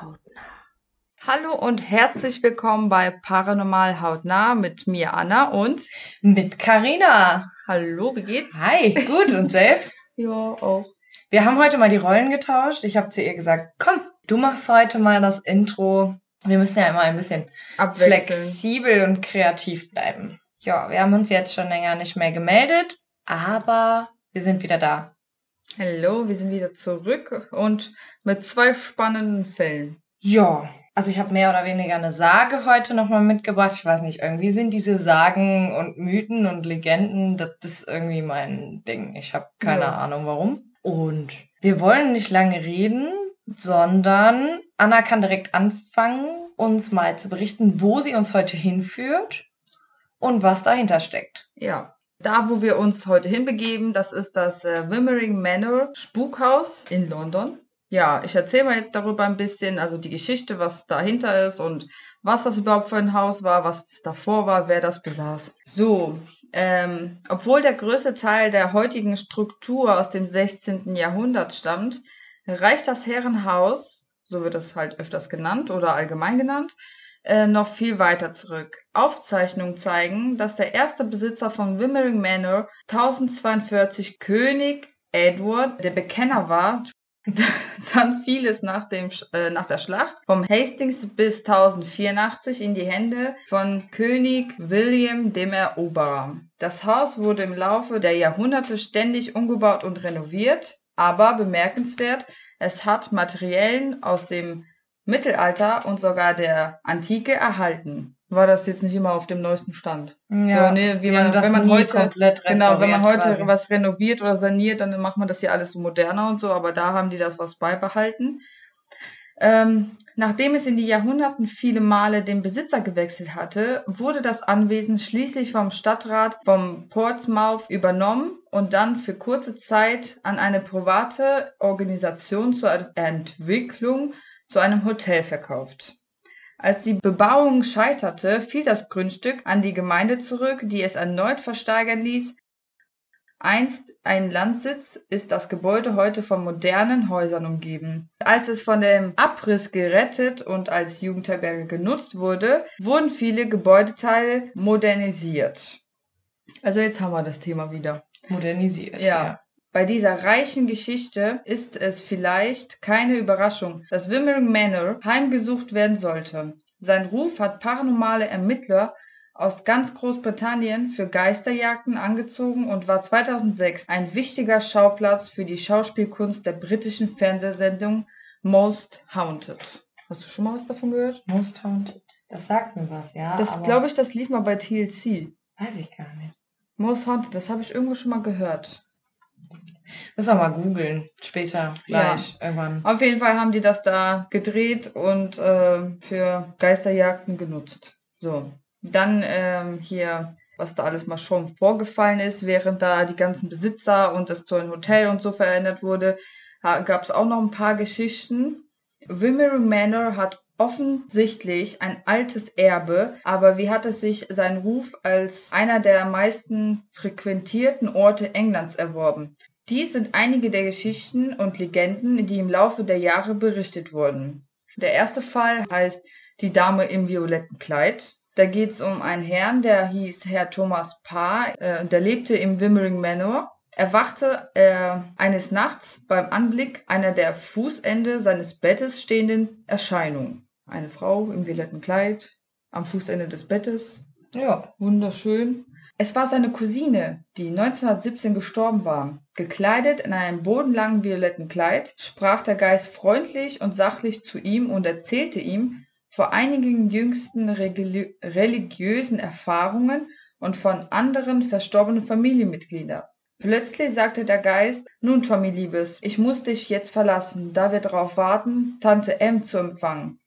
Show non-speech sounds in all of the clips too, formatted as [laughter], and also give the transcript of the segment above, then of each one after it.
Hautnah. Hallo und herzlich willkommen bei Paranormal Hautnah mit mir Anna und mit Karina. Hallo, wie geht's? Hi, gut und selbst? [laughs] ja, auch. Wir haben heute mal die Rollen getauscht. Ich habe zu ihr gesagt, komm, du machst heute mal das Intro. Wir müssen ja immer ein bisschen flexibel und kreativ bleiben. Ja, wir haben uns jetzt schon länger nicht mehr gemeldet, aber wir sind wieder da. Hallo, wir sind wieder zurück und mit zwei spannenden Fällen. Ja, also ich habe mehr oder weniger eine Sage heute nochmal mitgebracht. Ich weiß nicht, irgendwie sind diese Sagen und Mythen und Legenden, das ist irgendwie mein Ding. Ich habe keine ja. Ahnung warum. Und wir wollen nicht lange reden, sondern Anna kann direkt anfangen, uns mal zu berichten, wo sie uns heute hinführt und was dahinter steckt. Ja, da, wo wir uns heute hinbegeben, das ist das äh, Wimmering Manor Spukhaus in London. Ja, ich erzähle mal jetzt darüber ein bisschen, also die Geschichte, was dahinter ist und was das überhaupt für ein Haus war, was davor war, wer das besaß. So, ähm, obwohl der größte Teil der heutigen Struktur aus dem 16. Jahrhundert stammt, reicht das Herrenhaus, so wird es halt öfters genannt oder allgemein genannt, noch viel weiter zurück. Aufzeichnungen zeigen, dass der erste Besitzer von Wimmering Manor 1042 König Edward der Bekenner war. [laughs] Dann fiel es nach, dem, äh, nach der Schlacht vom Hastings bis 1084 in die Hände von König William dem Eroberer. Das Haus wurde im Laufe der Jahrhunderte ständig umgebaut und renoviert, aber bemerkenswert, es hat Materialien aus dem Mittelalter und sogar der Antike erhalten. War das jetzt nicht immer auf dem neuesten Stand? Ja, so, nee, wie man, wenn man heute genau, wenn man heute quasi. was renoviert oder saniert, dann macht man das ja alles so moderner und so, aber da haben die das was beibehalten. Ähm, nachdem es in die Jahrhunderten viele Male den Besitzer gewechselt hatte, wurde das Anwesen schließlich vom Stadtrat vom Portsmouth übernommen und dann für kurze Zeit an eine private Organisation zur Entwicklung zu einem Hotel verkauft. Als die Bebauung scheiterte, fiel das Grundstück an die Gemeinde zurück, die es erneut versteigern ließ. Einst ein Landsitz ist das Gebäude heute von modernen Häusern umgeben. Als es von dem Abriss gerettet und als Jugendherberge genutzt wurde, wurden viele Gebäudeteile modernisiert. Also jetzt haben wir das Thema wieder. Modernisiert. Ja. ja. Bei dieser reichen Geschichte ist es vielleicht keine Überraschung, dass Wimmering Manor heimgesucht werden sollte. Sein Ruf hat paranormale Ermittler aus ganz Großbritannien für Geisterjagden angezogen und war 2006 ein wichtiger Schauplatz für die Schauspielkunst der britischen Fernsehsendung Most Haunted. Hast du schon mal was davon gehört? Most Haunted. Das sagt mir was, ja. Das glaube ich, das lief mal bei TLC. Weiß ich gar nicht. Most Haunted, das habe ich irgendwo schon mal gehört. Müssen wir mal googeln. Später, gleich, ja. irgendwann. Auf jeden Fall haben die das da gedreht und äh, für Geisterjagden genutzt. So. Dann ähm, hier, was da alles mal schon vorgefallen ist, während da die ganzen Besitzer und das zu einem Hotel und so verändert wurde, gab es auch noch ein paar Geschichten. Wimmera Manor hat offensichtlich ein altes Erbe, aber wie hat es sich seinen Ruf als einer der meisten frequentierten Orte Englands erworben? Dies sind einige der Geschichten und Legenden, die im Laufe der Jahre berichtet wurden. Der erste Fall heißt Die Dame im violetten Kleid. Da geht es um einen Herrn, der hieß Herr Thomas Parr, äh, der lebte im Wimmering Manor. Er wachte äh, eines Nachts beim Anblick einer der Fußende seines Bettes stehenden Erscheinung. Eine Frau im violetten Kleid am Fußende des Bettes. Ja, wunderschön. Es war seine Cousine, die 1917 gestorben war. Gekleidet in einem bodenlangen violetten Kleid sprach der Geist freundlich und sachlich zu ihm und erzählte ihm vor einigen jüngsten religiösen Erfahrungen und von anderen verstorbenen Familienmitgliedern. Plötzlich sagte der Geist, nun Tommy Liebes, ich muss dich jetzt verlassen, da wir darauf warten, Tante M zu empfangen.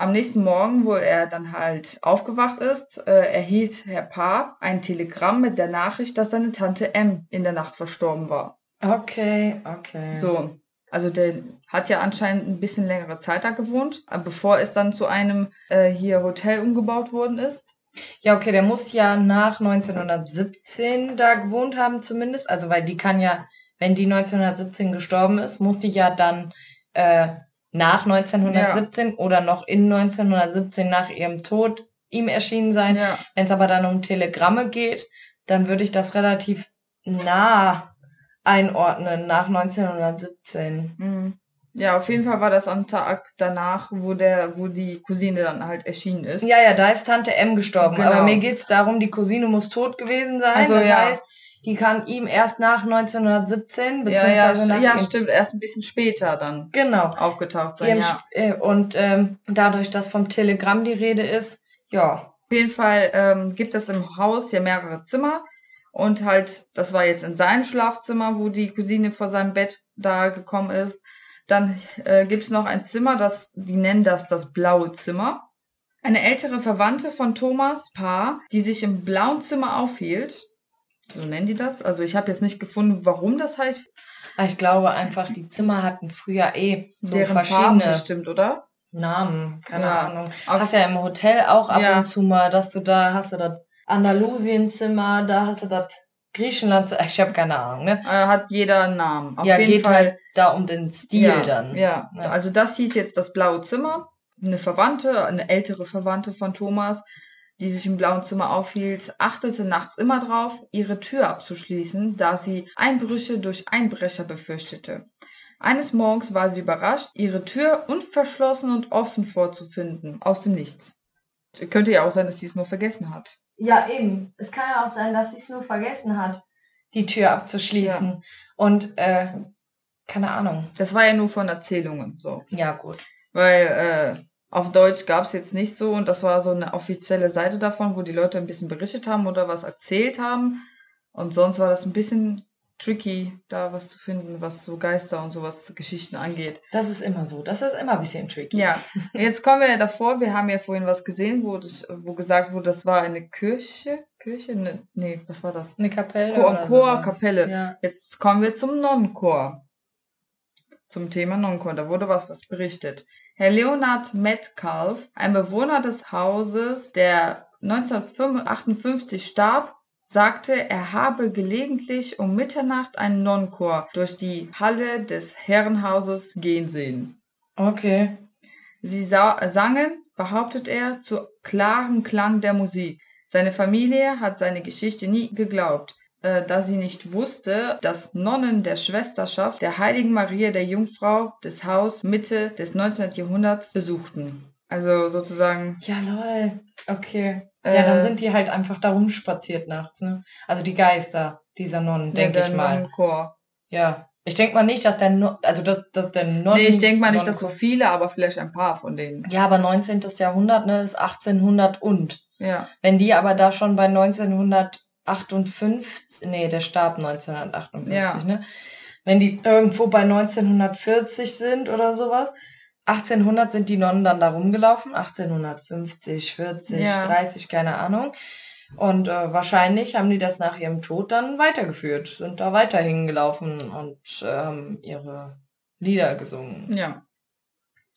Am nächsten Morgen, wo er dann halt aufgewacht ist, äh, erhielt Herr Paar ein Telegramm mit der Nachricht, dass seine Tante M in der Nacht verstorben war. Okay, okay. So, also der hat ja anscheinend ein bisschen längere Zeit da gewohnt, äh, bevor es dann zu einem äh, hier Hotel umgebaut worden ist. Ja, okay, der muss ja nach 1917 da gewohnt haben zumindest. Also weil die kann ja, wenn die 1917 gestorben ist, muss die ja dann äh, nach 1917 ja. oder noch in 1917 nach ihrem Tod ihm erschienen sein. Ja. Wenn es aber dann um Telegramme geht, dann würde ich das relativ nah einordnen nach 1917. Mhm. Ja, auf jeden Fall war das am Tag danach, wo der, wo die Cousine dann halt erschienen ist. Ja, ja, da ist Tante M gestorben. Genau. Aber mir geht's darum, die Cousine muss tot gewesen sein. Also, das ja. heißt, die kann ihm erst nach 1917, beziehungsweise ja, ja, nach ja stimmt, erst ein bisschen später dann genau. aufgetaucht sein. Ja. Äh, und ähm, dadurch, dass vom Telegramm die Rede ist, ja. Auf jeden Fall ähm, gibt es im Haus ja mehrere Zimmer. Und halt, das war jetzt in seinem Schlafzimmer, wo die Cousine vor seinem Bett da gekommen ist. Dann äh, gibt es noch ein Zimmer, das, die nennen das das blaue Zimmer. Eine ältere Verwandte von Thomas Paar, die sich im blauen Zimmer aufhielt. So nennen die das. Also ich habe jetzt nicht gefunden, warum das heißt. Ah, ich glaube einfach, die Zimmer hatten früher eh so Deren verschiedene Farben bestimmt, oder? Namen, keine ja. Ahnung. Hast ja im Hotel auch ab ja. und zu mal, dass du da hast du das Andalusienzimmer, da hast du das Griechenland, [laughs] ich habe keine Ahnung, ne? Äh, hat jeder einen Namen. Auf ja, jeden geht Fall. halt da um den Stil ja, dann. Ja. ja, also das hieß jetzt das blaue Zimmer. Eine Verwandte, eine ältere Verwandte von Thomas, die sich im blauen Zimmer aufhielt, achtete nachts immer drauf, ihre Tür abzuschließen, da sie Einbrüche durch Einbrecher befürchtete. Eines Morgens war sie überrascht, ihre Tür unverschlossen und offen vorzufinden, aus dem Nichts. Könnte ja auch sein, dass sie es nur vergessen hat. Ja, eben. Es kann ja auch sein, dass sie es nur vergessen hat, die Tür abzuschließen. Ja. Und, äh, keine Ahnung. Das war ja nur von Erzählungen, so. Ja, gut. Weil, äh, auf Deutsch gab es jetzt nicht so und das war so eine offizielle Seite davon, wo die Leute ein bisschen berichtet haben oder was erzählt haben. Und sonst war das ein bisschen tricky, da was zu finden, was so Geister und sowas Geschichten angeht. Das ist immer so. Das ist immer ein bisschen tricky. Ja. Jetzt kommen wir ja davor. Wir haben ja vorhin was gesehen, wo, das, wo gesagt wurde, das war eine Kirche. Kirche? Ne, nee, was war das? Eine Kapelle. Chor, oder Chor Kapelle. Ja. Jetzt kommen wir zum Nonnenchor. Zum Thema Nonnenchor. Da wurde was, was berichtet. Herr Leonard Metcalf, ein Bewohner des Hauses, der 1958 starb, sagte, er habe gelegentlich um Mitternacht einen Nonnenchor durch die Halle des Herrenhauses gehen sehen. Okay. Sie sangen, behauptet er, zu klarem Klang der Musik. Seine Familie hat seine Geschichte nie geglaubt, äh, da sie nicht wusste, dass Nonnen der Schwesterschaft der Heiligen Maria der Jungfrau des Haus Mitte des 19. Jahrhunderts besuchten. Also sozusagen. Ja, lol. Okay. Äh, ja, dann sind die halt einfach da rumspaziert nachts, ne? Also die Geister dieser Nonnen, denke ich mal. Nonnenchor. Ja. Ich denke mal nicht, dass der, no also dass, dass der Nonnen... Nee, ich denke mal nicht, dass so viele, aber vielleicht ein paar von denen. Ja, aber 19. Jahrhundert, ne, ist 1800 und. Ja. Wenn die aber da schon bei 1958, nee, der starb 1958, ja. ne? Wenn die irgendwo bei 1940 sind oder sowas, 1800 sind die Nonnen dann da rumgelaufen, 1850, 40, ja. 30, keine Ahnung. Und äh, wahrscheinlich haben die das nach ihrem Tod dann weitergeführt, sind da weiterhin gelaufen und äh, haben ihre Lieder gesungen. Ja.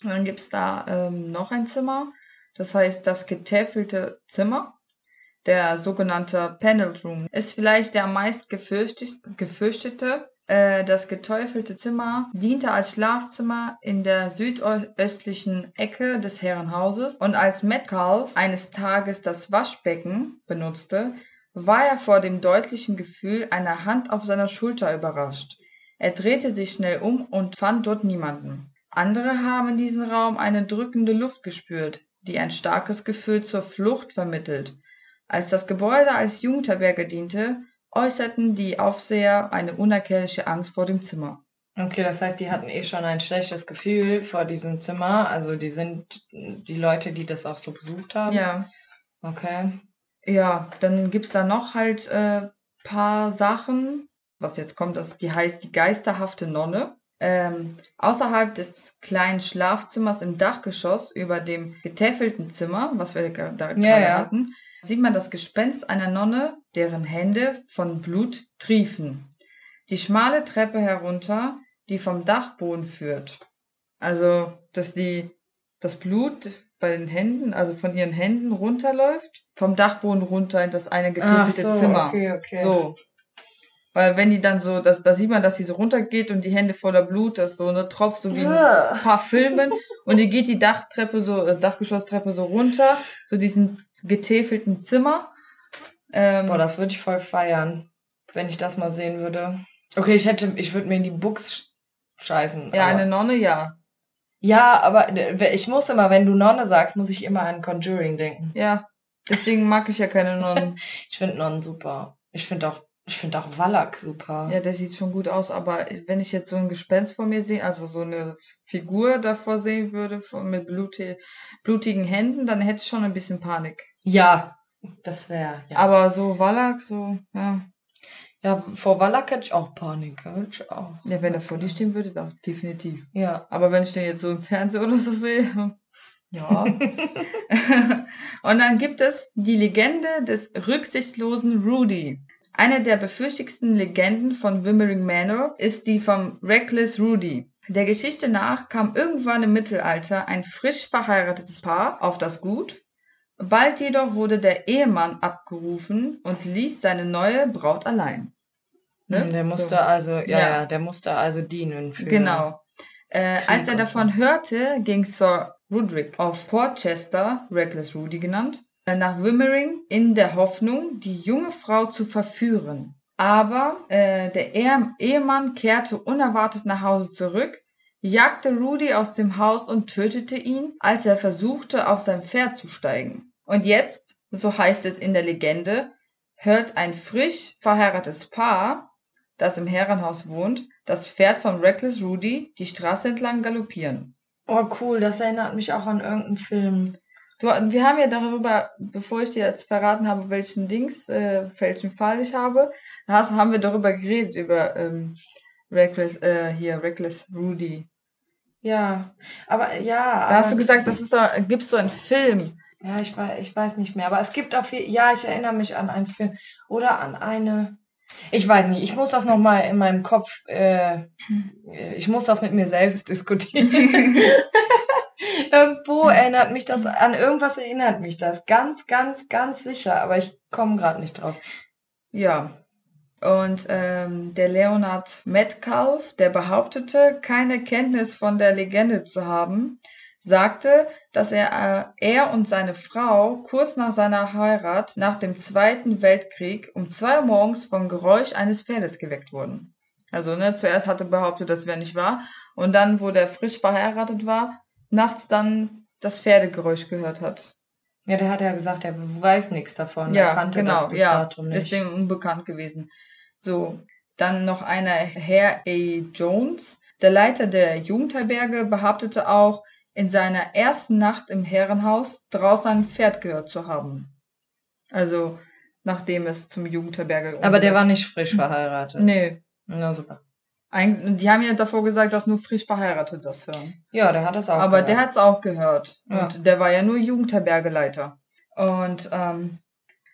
Und dann gibt's da ähm, noch ein Zimmer, das heißt das getäfelte Zimmer. Der sogenannte Panel Room ist vielleicht der meist gefürchtete äh, das geteufelte Zimmer diente als Schlafzimmer in der südöstlichen Ecke des Herrenhauses und als Metcalf eines Tages das Waschbecken benutzte, war er vor dem deutlichen Gefühl einer Hand auf seiner Schulter überrascht. Er drehte sich schnell um und fand dort niemanden. Andere haben in diesem Raum eine drückende Luft gespürt, die ein starkes Gefühl zur Flucht vermittelt. Als das Gebäude als Jugendherberge diente, äußerten die Aufseher eine unerklärliche Angst vor dem Zimmer. Okay, das heißt, die hatten eh schon ein schlechtes Gefühl vor diesem Zimmer. Also die sind die Leute, die das auch so besucht haben. Ja. Okay. Ja, dann gibt es da noch halt äh, paar Sachen. Was jetzt kommt, das, die heißt die geisterhafte Nonne. Ähm, außerhalb des kleinen Schlafzimmers im Dachgeschoss über dem getäfelten Zimmer, was wir da gerade ja, ja. hatten, sieht man das Gespenst einer Nonne, deren Hände von Blut triefen. Die schmale Treppe herunter, die vom Dachboden führt. Also, dass die, das Blut bei den Händen, also von ihren Händen runterläuft, vom Dachboden runter in das eine getäfelte so, Zimmer. Okay, okay. So. Weil wenn die dann so, das, da sieht man, dass sie so runtergeht und die Hände voller Blut, das so eine Tropf, so wie in ein paar Filmen. Und die geht die Dachtreppe so, äh, Dachgeschosstreppe so runter, so diesen getäfelten Zimmer. Ähm, Boah, das würde ich voll feiern, wenn ich das mal sehen würde. Okay, ich hätte, ich würde mir in die Books scheißen. ja, eine Nonne, ja. Ja, aber äh, ich muss immer, wenn du Nonne sagst, muss ich immer an Conjuring denken. Ja. Deswegen mag ich ja keine Nonnen. [laughs] Ich finde Nonnen super. Ich finde auch, ich finde auch Wallach super. Ja, der sieht schon gut aus, aber wenn ich jetzt so ein Gespenst vor mir sehe, also so eine Figur davor sehen würde, mit bluti blutigen Händen, dann hätte ich schon ein bisschen Panik. Ja, das wäre, ja. Aber so Wallach, so, ja. ja, vor Wallach hätte ich auch Panik. Hätte ich auch. Ja, wenn er vor dir stehen würde, dann definitiv. Ja. Aber wenn ich den jetzt so im Fernsehen oder so sehe, [laughs] ja. [laughs] Und dann gibt es die Legende des rücksichtslosen Rudy. Eine der befürchtigsten Legenden von Wimmering Manor ist die vom Reckless Rudy. Der Geschichte nach kam irgendwann im Mittelalter ein frisch verheiratetes Paar auf das Gut. Bald jedoch wurde der Ehemann abgerufen und ließ seine neue Braut allein. Ne? Der musste So. also, ja, Ja. der musste also dienen für. Genau. Äh, als er davon hörte, ging Sir Rudrick auf Portchester, Reckless Rudy genannt, nach Wimmering in der Hoffnung, die junge Frau zu verführen. Aber äh, der Ehe Ehemann kehrte unerwartet nach Hause zurück, jagte Rudy aus dem Haus und tötete ihn, als er versuchte, auf sein Pferd zu steigen. Und jetzt, so heißt es in der Legende, hört ein frisch verheiratetes Paar, das im Herrenhaus wohnt, das Pferd von Reckless Rudy die Straße entlang galoppieren. Oh, cool, das erinnert mich auch an irgendeinen Film. Du, wir haben ja darüber, bevor ich dir jetzt verraten habe, welchen Dings, äh, welchen Fall ich habe, da hast, haben wir darüber geredet, über ähm, Reckless, äh, hier, Reckless Rudy. Ja, aber ja. Da hast du gesagt, das ist so, gibt's so einen Film. Ja, ich weiß, ich weiß nicht mehr. Aber es gibt auf jeden Ja, ich erinnere mich an einen Film. Oder an eine. Ich weiß nicht, ich muss das nochmal in meinem Kopf. Äh, ich muss das mit mir selbst diskutieren. [laughs] [laughs] Irgendwo erinnert mich das, an irgendwas erinnert mich das. Ganz, ganz, ganz sicher. Aber ich komme gerade nicht drauf. Ja. Und ähm, der Leonard Metcalf, der behauptete, keine Kenntnis von der Legende zu haben, sagte, dass er, äh, er und seine Frau kurz nach seiner Heirat nach dem Zweiten Weltkrieg um zwei Uhr morgens vom Geräusch eines Pferdes geweckt wurden. Also, ne, zuerst hatte behauptet, das wäre nicht wahr. Und dann, wo der frisch verheiratet war, nachts dann das Pferdegeräusch gehört hat. Ja, der hat ja gesagt, er weiß nichts davon. Ja, er kannte genau, das bis ja, datum nicht. ist dem unbekannt gewesen. So, dann noch einer Herr A. Jones, der Leiter der Jugendherberge, behauptete auch, in seiner ersten Nacht im Herrenhaus draußen ein Pferd gehört zu haben. Also, nachdem es zum Jugendherberge aber der war nicht frisch verheiratet. Nee. Na super. Eig- Die haben ja davor gesagt, dass nur frisch verheiratet das hören. Ja, der hat das auch Aber gehört. der hat es auch gehört. Ja. Und der war ja nur Jugendherbergeleiter. Und ähm,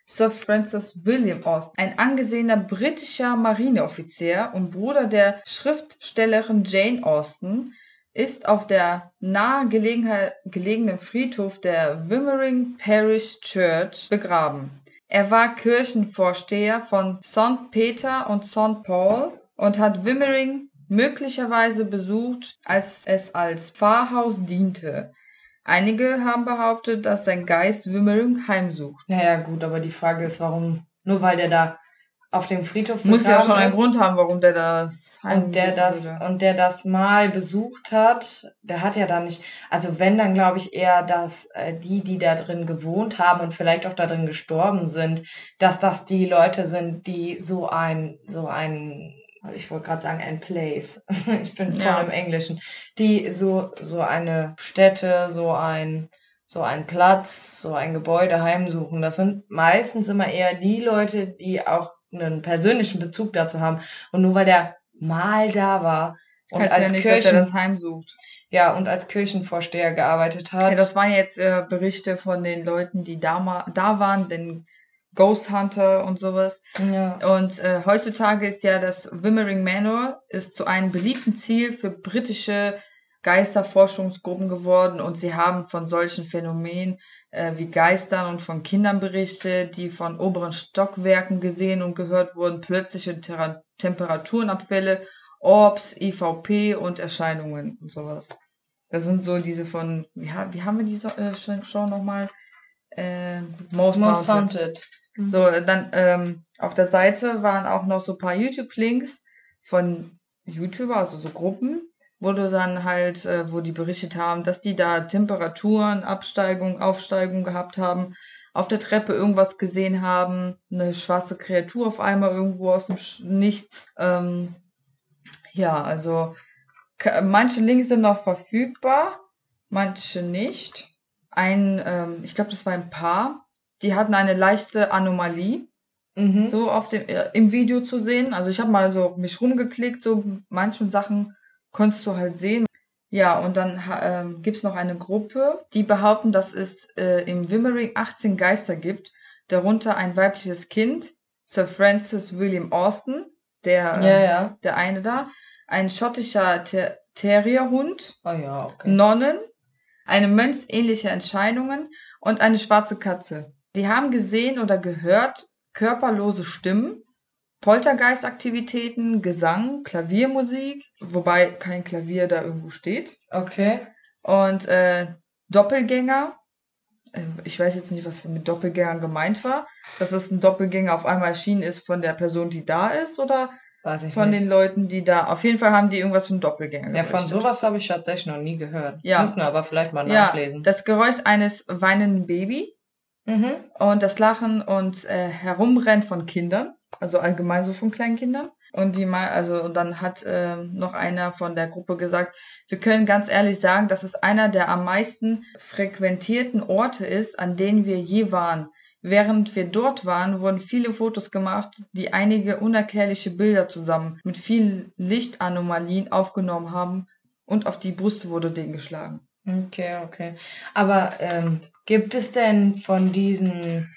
Sir Francis William Austin, ein angesehener britischer Marineoffizier und Bruder der Schriftstellerin Jane Austen, ist auf der nahe gelegenen Friedhof der Wimmering Parish Church begraben. Er war Kirchenvorsteher von St. Peter und St. Paul und hat Wimmering möglicherweise besucht, als es als Pfarrhaus diente. Einige haben behauptet, dass sein Geist Wimmering heimsucht. Naja, gut, aber die Frage ist, warum, nur weil der da auf dem Friedhof Muss ja schon einen ist Grund haben, warum der das und der das würde. und der das mal besucht hat, der hat ja da nicht, also wenn dann glaube ich eher, dass äh, die, die da drin gewohnt haben und vielleicht auch da drin gestorben sind, dass das die Leute sind, die so ein, so ein, ich wollte gerade sagen, ein Place. [laughs] ich bin voll Ja. im Englischen, die so so eine Stätte, so ein so ein Platz, so ein Gebäude heimsuchen. Das sind meistens immer eher die Leute, die auch einen persönlichen Bezug dazu haben. Und nur weil der mal da war und heißt ja als nicht, dass er Kirchen, das heimsucht. ja, und als Kirchenvorsteher gearbeitet hat. Ja, das waren jetzt äh, Berichte von den Leuten, die da, da waren, den Ghost Hunter und sowas. ja. Und äh, heutzutage ist ja das Wimmering Manor ist zu einem beliebten Ziel für britische Geisterforschungsgruppen geworden und sie haben von solchen Phänomenen äh, wie Geistern und von Kindern berichtet, die von oberen Stockwerken gesehen und gehört wurden, plötzliche Ter Temperaturenabfälle, Orbs, IVP und Erscheinungen und sowas. Das sind so diese von, wie, wie haben wir diese äh, Show nochmal? Äh, Most, Most Haunted. Haunted. Mhm. So, dann ähm, auf der Seite waren auch noch so ein paar YouTube-Links von YouTuber, also so Gruppen, wo du dann halt, äh, wo die berichtet haben, dass die da Temperaturen, Absteigung, Aufsteigung gehabt haben, auf der Treppe irgendwas gesehen haben, eine schwarze Kreatur auf einmal irgendwo aus dem Nichts. Ähm, ja, also manche Links sind noch verfügbar, manche nicht. Ein, ähm, ich glaube, das war ein Paar, die hatten eine leichte Anomalie. Mhm. So auf dem, äh, im Video zu sehen. Also ich habe mal so mich rumgeklickt, so manche Sachen konntest du halt sehen. Ja, und dann ähm, gibt es noch eine Gruppe, die behaupten, dass es äh, im Wimmering 18 Geister gibt, darunter ein weibliches Kind, Sir Francis William Austin, der, ja, ja. der eine da, ein schottischer Ter Terrierhund, oh ja, okay. Nonnen, eine mönchsähnliche Erscheinungen und eine schwarze Katze. Sie haben gesehen oder gehört körperlose Stimmen, Poltergeistaktivitäten, Gesang, Klaviermusik, wobei kein Klavier da irgendwo steht. Okay. Und äh, Doppelgänger. Äh, ich weiß jetzt nicht, was mit Doppelgängern gemeint war. Dass es ein Doppelgänger auf einmal erschienen ist von der Person, die da ist, oder von nicht. den Leuten, die da. Auf jeden Fall haben die irgendwas von Doppelgänger. Ja, von sowas habe ich tatsächlich noch nie gehört. Ja. Müssen wir aber vielleicht mal nachlesen. Ja, das Geräusch eines weinenden Baby. Mhm. Und das Lachen und äh, Herumrennen von Kindern. Also allgemein so von kleinen Kindern. Und die mal, also und dann hat äh, noch einer von der Gruppe gesagt, wir können ganz ehrlich sagen, dass es einer der am meisten frequentierten Orte ist, an denen wir je waren. Während wir dort waren, wurden viele Fotos gemacht, die einige unerklärliche Bilder zusammen mit vielen Lichtanomalien aufgenommen haben und auf die Brust wurde denen geschlagen. Okay, okay. Aber ähm, gibt es denn von diesen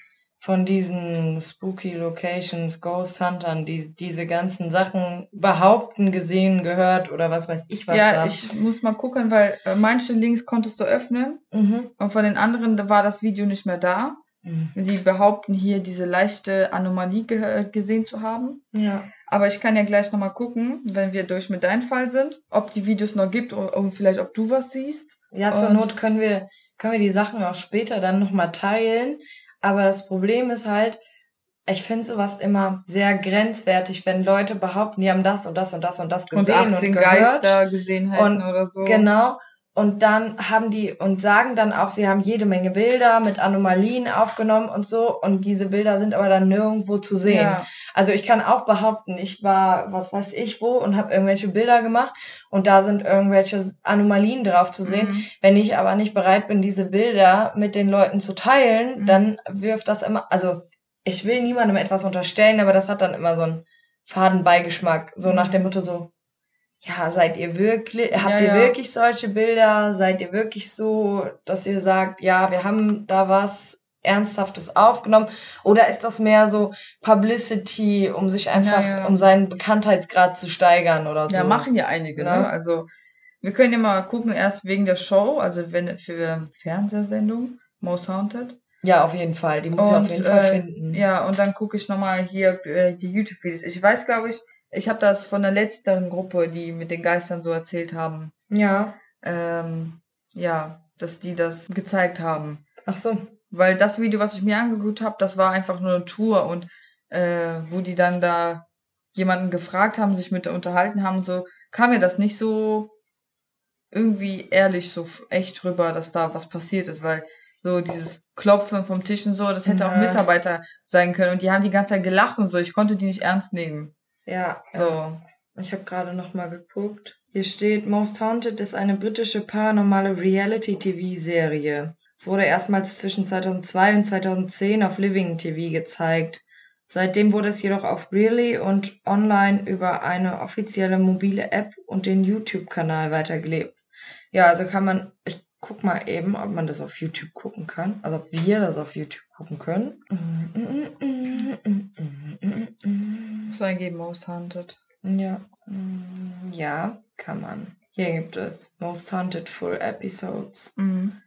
von diesen Spooky Locations, Ghost Huntern, die diese ganzen Sachen behaupten, gesehen, gehört oder was weiß ich was. Ja, da. ich muss mal gucken, weil äh, manche Links konntest du öffnen mhm. und von den anderen war das Video nicht mehr da. Mhm. Sie behaupten hier diese leichte Anomalie gesehen zu haben. Ja. Aber ich kann ja gleich nochmal gucken, wenn wir durch mit deinem Fall sind, ob die Videos noch gibt und vielleicht ob du was siehst. Ja, zur und Not können wir, können wir die Sachen auch später dann nochmal teilen. Aber das Problem ist halt, ich finde sowas immer sehr grenzwertig, wenn Leute behaupten, die haben das und das und das und das gesehen und, 18 und gehört. Geister gesehen hätten oder so. Genau. Und dann haben die und sagen dann auch, sie haben jede Menge Bilder mit Anomalien aufgenommen und so. Und diese Bilder sind aber dann nirgendwo zu sehen. Ja. Also ich kann auch behaupten, ich war, was weiß ich wo, und habe irgendwelche Bilder gemacht und da sind irgendwelche Anomalien drauf zu sehen. Mhm. Wenn ich aber nicht bereit bin, diese Bilder mit den Leuten zu teilen, mhm. dann wirft das immer, also ich will niemandem etwas unterstellen, aber das hat dann immer so einen Fadenbeigeschmack. So mhm. nach dem Motto so, ja, seid ihr wirklich, habt ja, ihr ja. wirklich solche Bilder? Seid ihr wirklich so, dass ihr sagt, ja, wir haben da was Ernsthaftes aufgenommen? Oder ist das mehr so Publicity, um sich einfach, ja, um seinen Bekanntheitsgrad zu steigern oder so? Ja, machen ja einige, ne? ne? Also, wir können ja mal gucken, erst wegen der Show, also wenn für Fernsehsendung, Most Haunted. Ja, auf jeden Fall. Die muss und, ich auf jeden Fall äh, finden. Ja, und dann gucke ich nochmal hier äh, die YouTube-Videos. Ich weiß, glaube ich, ich habe das von der letzteren Gruppe, die mit den Geistern so erzählt haben. Ja. Ähm, ja, dass die das gezeigt haben. Ach so. Weil das Video, was ich mir angeguckt habe, das war einfach nur eine Tour und äh, wo die dann da jemanden gefragt haben, sich mit unterhalten haben und so, kam mir das nicht so irgendwie ehrlich so echt rüber, dass da was passiert ist, weil so dieses Klopfen vom Tisch und so, das hätte ja. auch Mitarbeiter sein können und die haben die ganze Zeit gelacht und so, ich konnte die nicht ernst nehmen. Ja. So. Ich habe gerade noch mal geguckt. Hier steht, Most Haunted ist eine britische paranormale Reality-TV-Serie. Es wurde erstmals zwischen 2002 und 2010 auf Living TV gezeigt. Seitdem wurde es jedoch auf Really und online über eine offizielle mobile App und den YouTube-Kanal weitergelebt. Ja, also kann man, ich guck mal eben, ob man das auf YouTube gucken kann. Also ob wir das auf YouTube gucken können. Muss eingeben, Most Haunted. Ja. Ja, kann man. Hier gibt es Most Haunted Full Episodes. Mhm.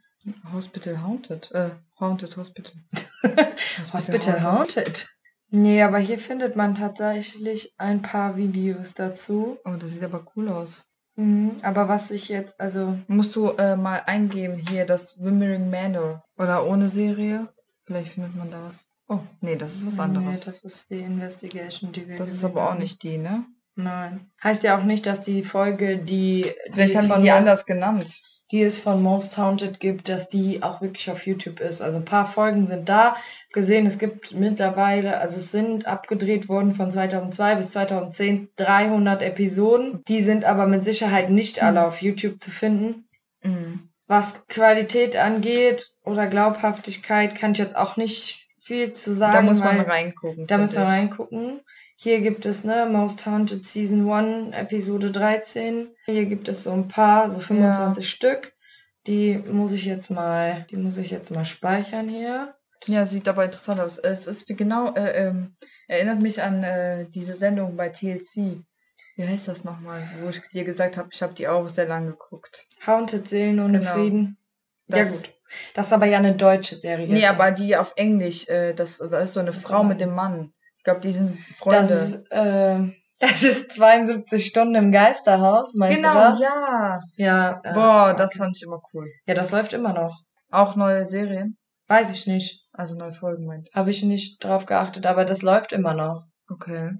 Hospital Haunted. Äh, Haunted Hospital. [laughs] Hospital Haunted. Nee, aber hier findet man tatsächlich ein paar Videos dazu. Oh, das sieht aber cool aus. Mhm, aber was ich jetzt, also. Musst du äh, mal eingeben hier das Wimmering Manor. Oder ohne Serie. Vielleicht findet man da was. Oh, nee, das ist was anderes. Nee, das ist die Investigation, die wir Das ist aber auch haben. nicht die, ne? Nein. Heißt ja auch nicht, dass die Folge, die, die, Vielleicht es haben von die die anders genannt. Die es von Most Haunted gibt, dass die auch wirklich auf YouTube ist. Also ein paar Folgen sind da. Gesehen, es gibt mittlerweile, also es sind abgedreht worden von 2002 bis 2010 300 Episoden. Die sind aber mit Sicherheit nicht alle Mhm. auf YouTube zu finden. Mhm. Was Qualität angeht oder Glaubhaftigkeit, kann ich jetzt auch nicht viel zu sagen. Da muss man weil- reingucken. da finde ich. reingucken. Hier gibt es, ne, Most Haunted Season 1, Episode 13. Hier gibt es so ein paar, so 25 Stück. Die muss ich jetzt mal, die muss ich jetzt mal speichern hier. Ja, sieht aber interessant aus. Es ist wie genau, äh, ähm, erinnert mich an äh, diese Sendung bei TLC. Wie heißt das nochmal? Wo ich dir gesagt habe, ich habe die auch sehr lang geguckt. Haunted Seelen ohne Genau. Frieden. ja Das- gut. Das ist aber ja eine deutsche Serie. Nee, aber die auf Englisch, äh, das, da ist so eine Das Frau mit dem Mann. Ich glaube, die sind Freunde. das ist, äh, [laughs] das ist 72 Stunden im Geisterhaus, meinst genau, du das? ja. Ja. äh, Boah, das okay. fand ich immer cool. Ja, das läuft immer noch. Auch neue Serien, Weiß ich nicht. also neue Folgen meint. Habe ich nicht drauf geachtet, aber das läuft immer noch. Okay.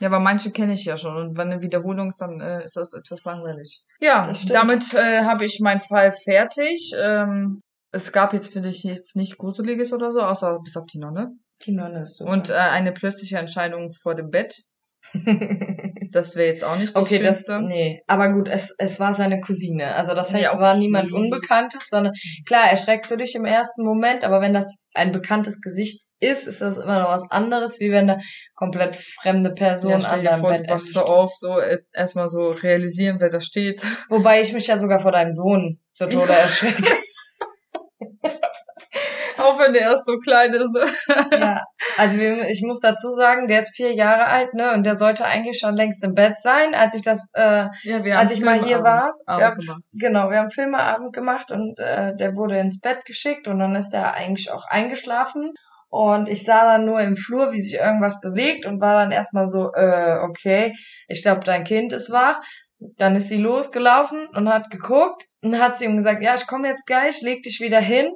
Ja, aber manche kenne ich ja schon und wenn eine Wiederholung ist, dann äh, ist das etwas langweilig. Ja, damit äh, habe ich meinen Fall fertig. Ähm, es gab jetzt für dich jetzt nicht Gruseliges oder so, außer bis auf die Nonne. Die Nonne ist so. Und äh, eine plötzliche Entscheidung vor dem Bett. [laughs] Das wäre jetzt auch nicht das Okay, das, Schönste. nee. Aber gut, es, es war seine Cousine. Also das heißt, Ja, es war okay. niemand Unbekanntes, sondern klar, erschreckst du dich im ersten Moment, aber wenn das ein bekanntes Gesicht ist, ist das immer noch was anderes, wie wenn eine komplett fremde Person ja, an deinem vor, Bett du wachst so steht. auf, so äh, erstmal so realisieren, wer da steht. Wobei ich mich ja sogar vor deinem Sohn zu Tode erschrecke. [laughs] auch wenn der erst so klein ist. Ne? ja. Also wir, ich muss dazu sagen, der ist vier Jahre alt, ne? Und der sollte eigentlich schon längst im Bett sein, als ich das äh, Ja, wir Als ich mal hier war, ja, gemacht. Genau, wir haben Filmeabend gemacht und äh, der wurde ins Bett geschickt und dann ist er eigentlich auch eingeschlafen. Und ich sah dann nur im Flur, wie sich irgendwas bewegt und war dann erstmal so, äh, okay, ich glaube, dein Kind ist wach. Dann ist sie losgelaufen und hat geguckt und hat sie ihm gesagt, ja, ich komme jetzt gleich, leg dich wieder hin.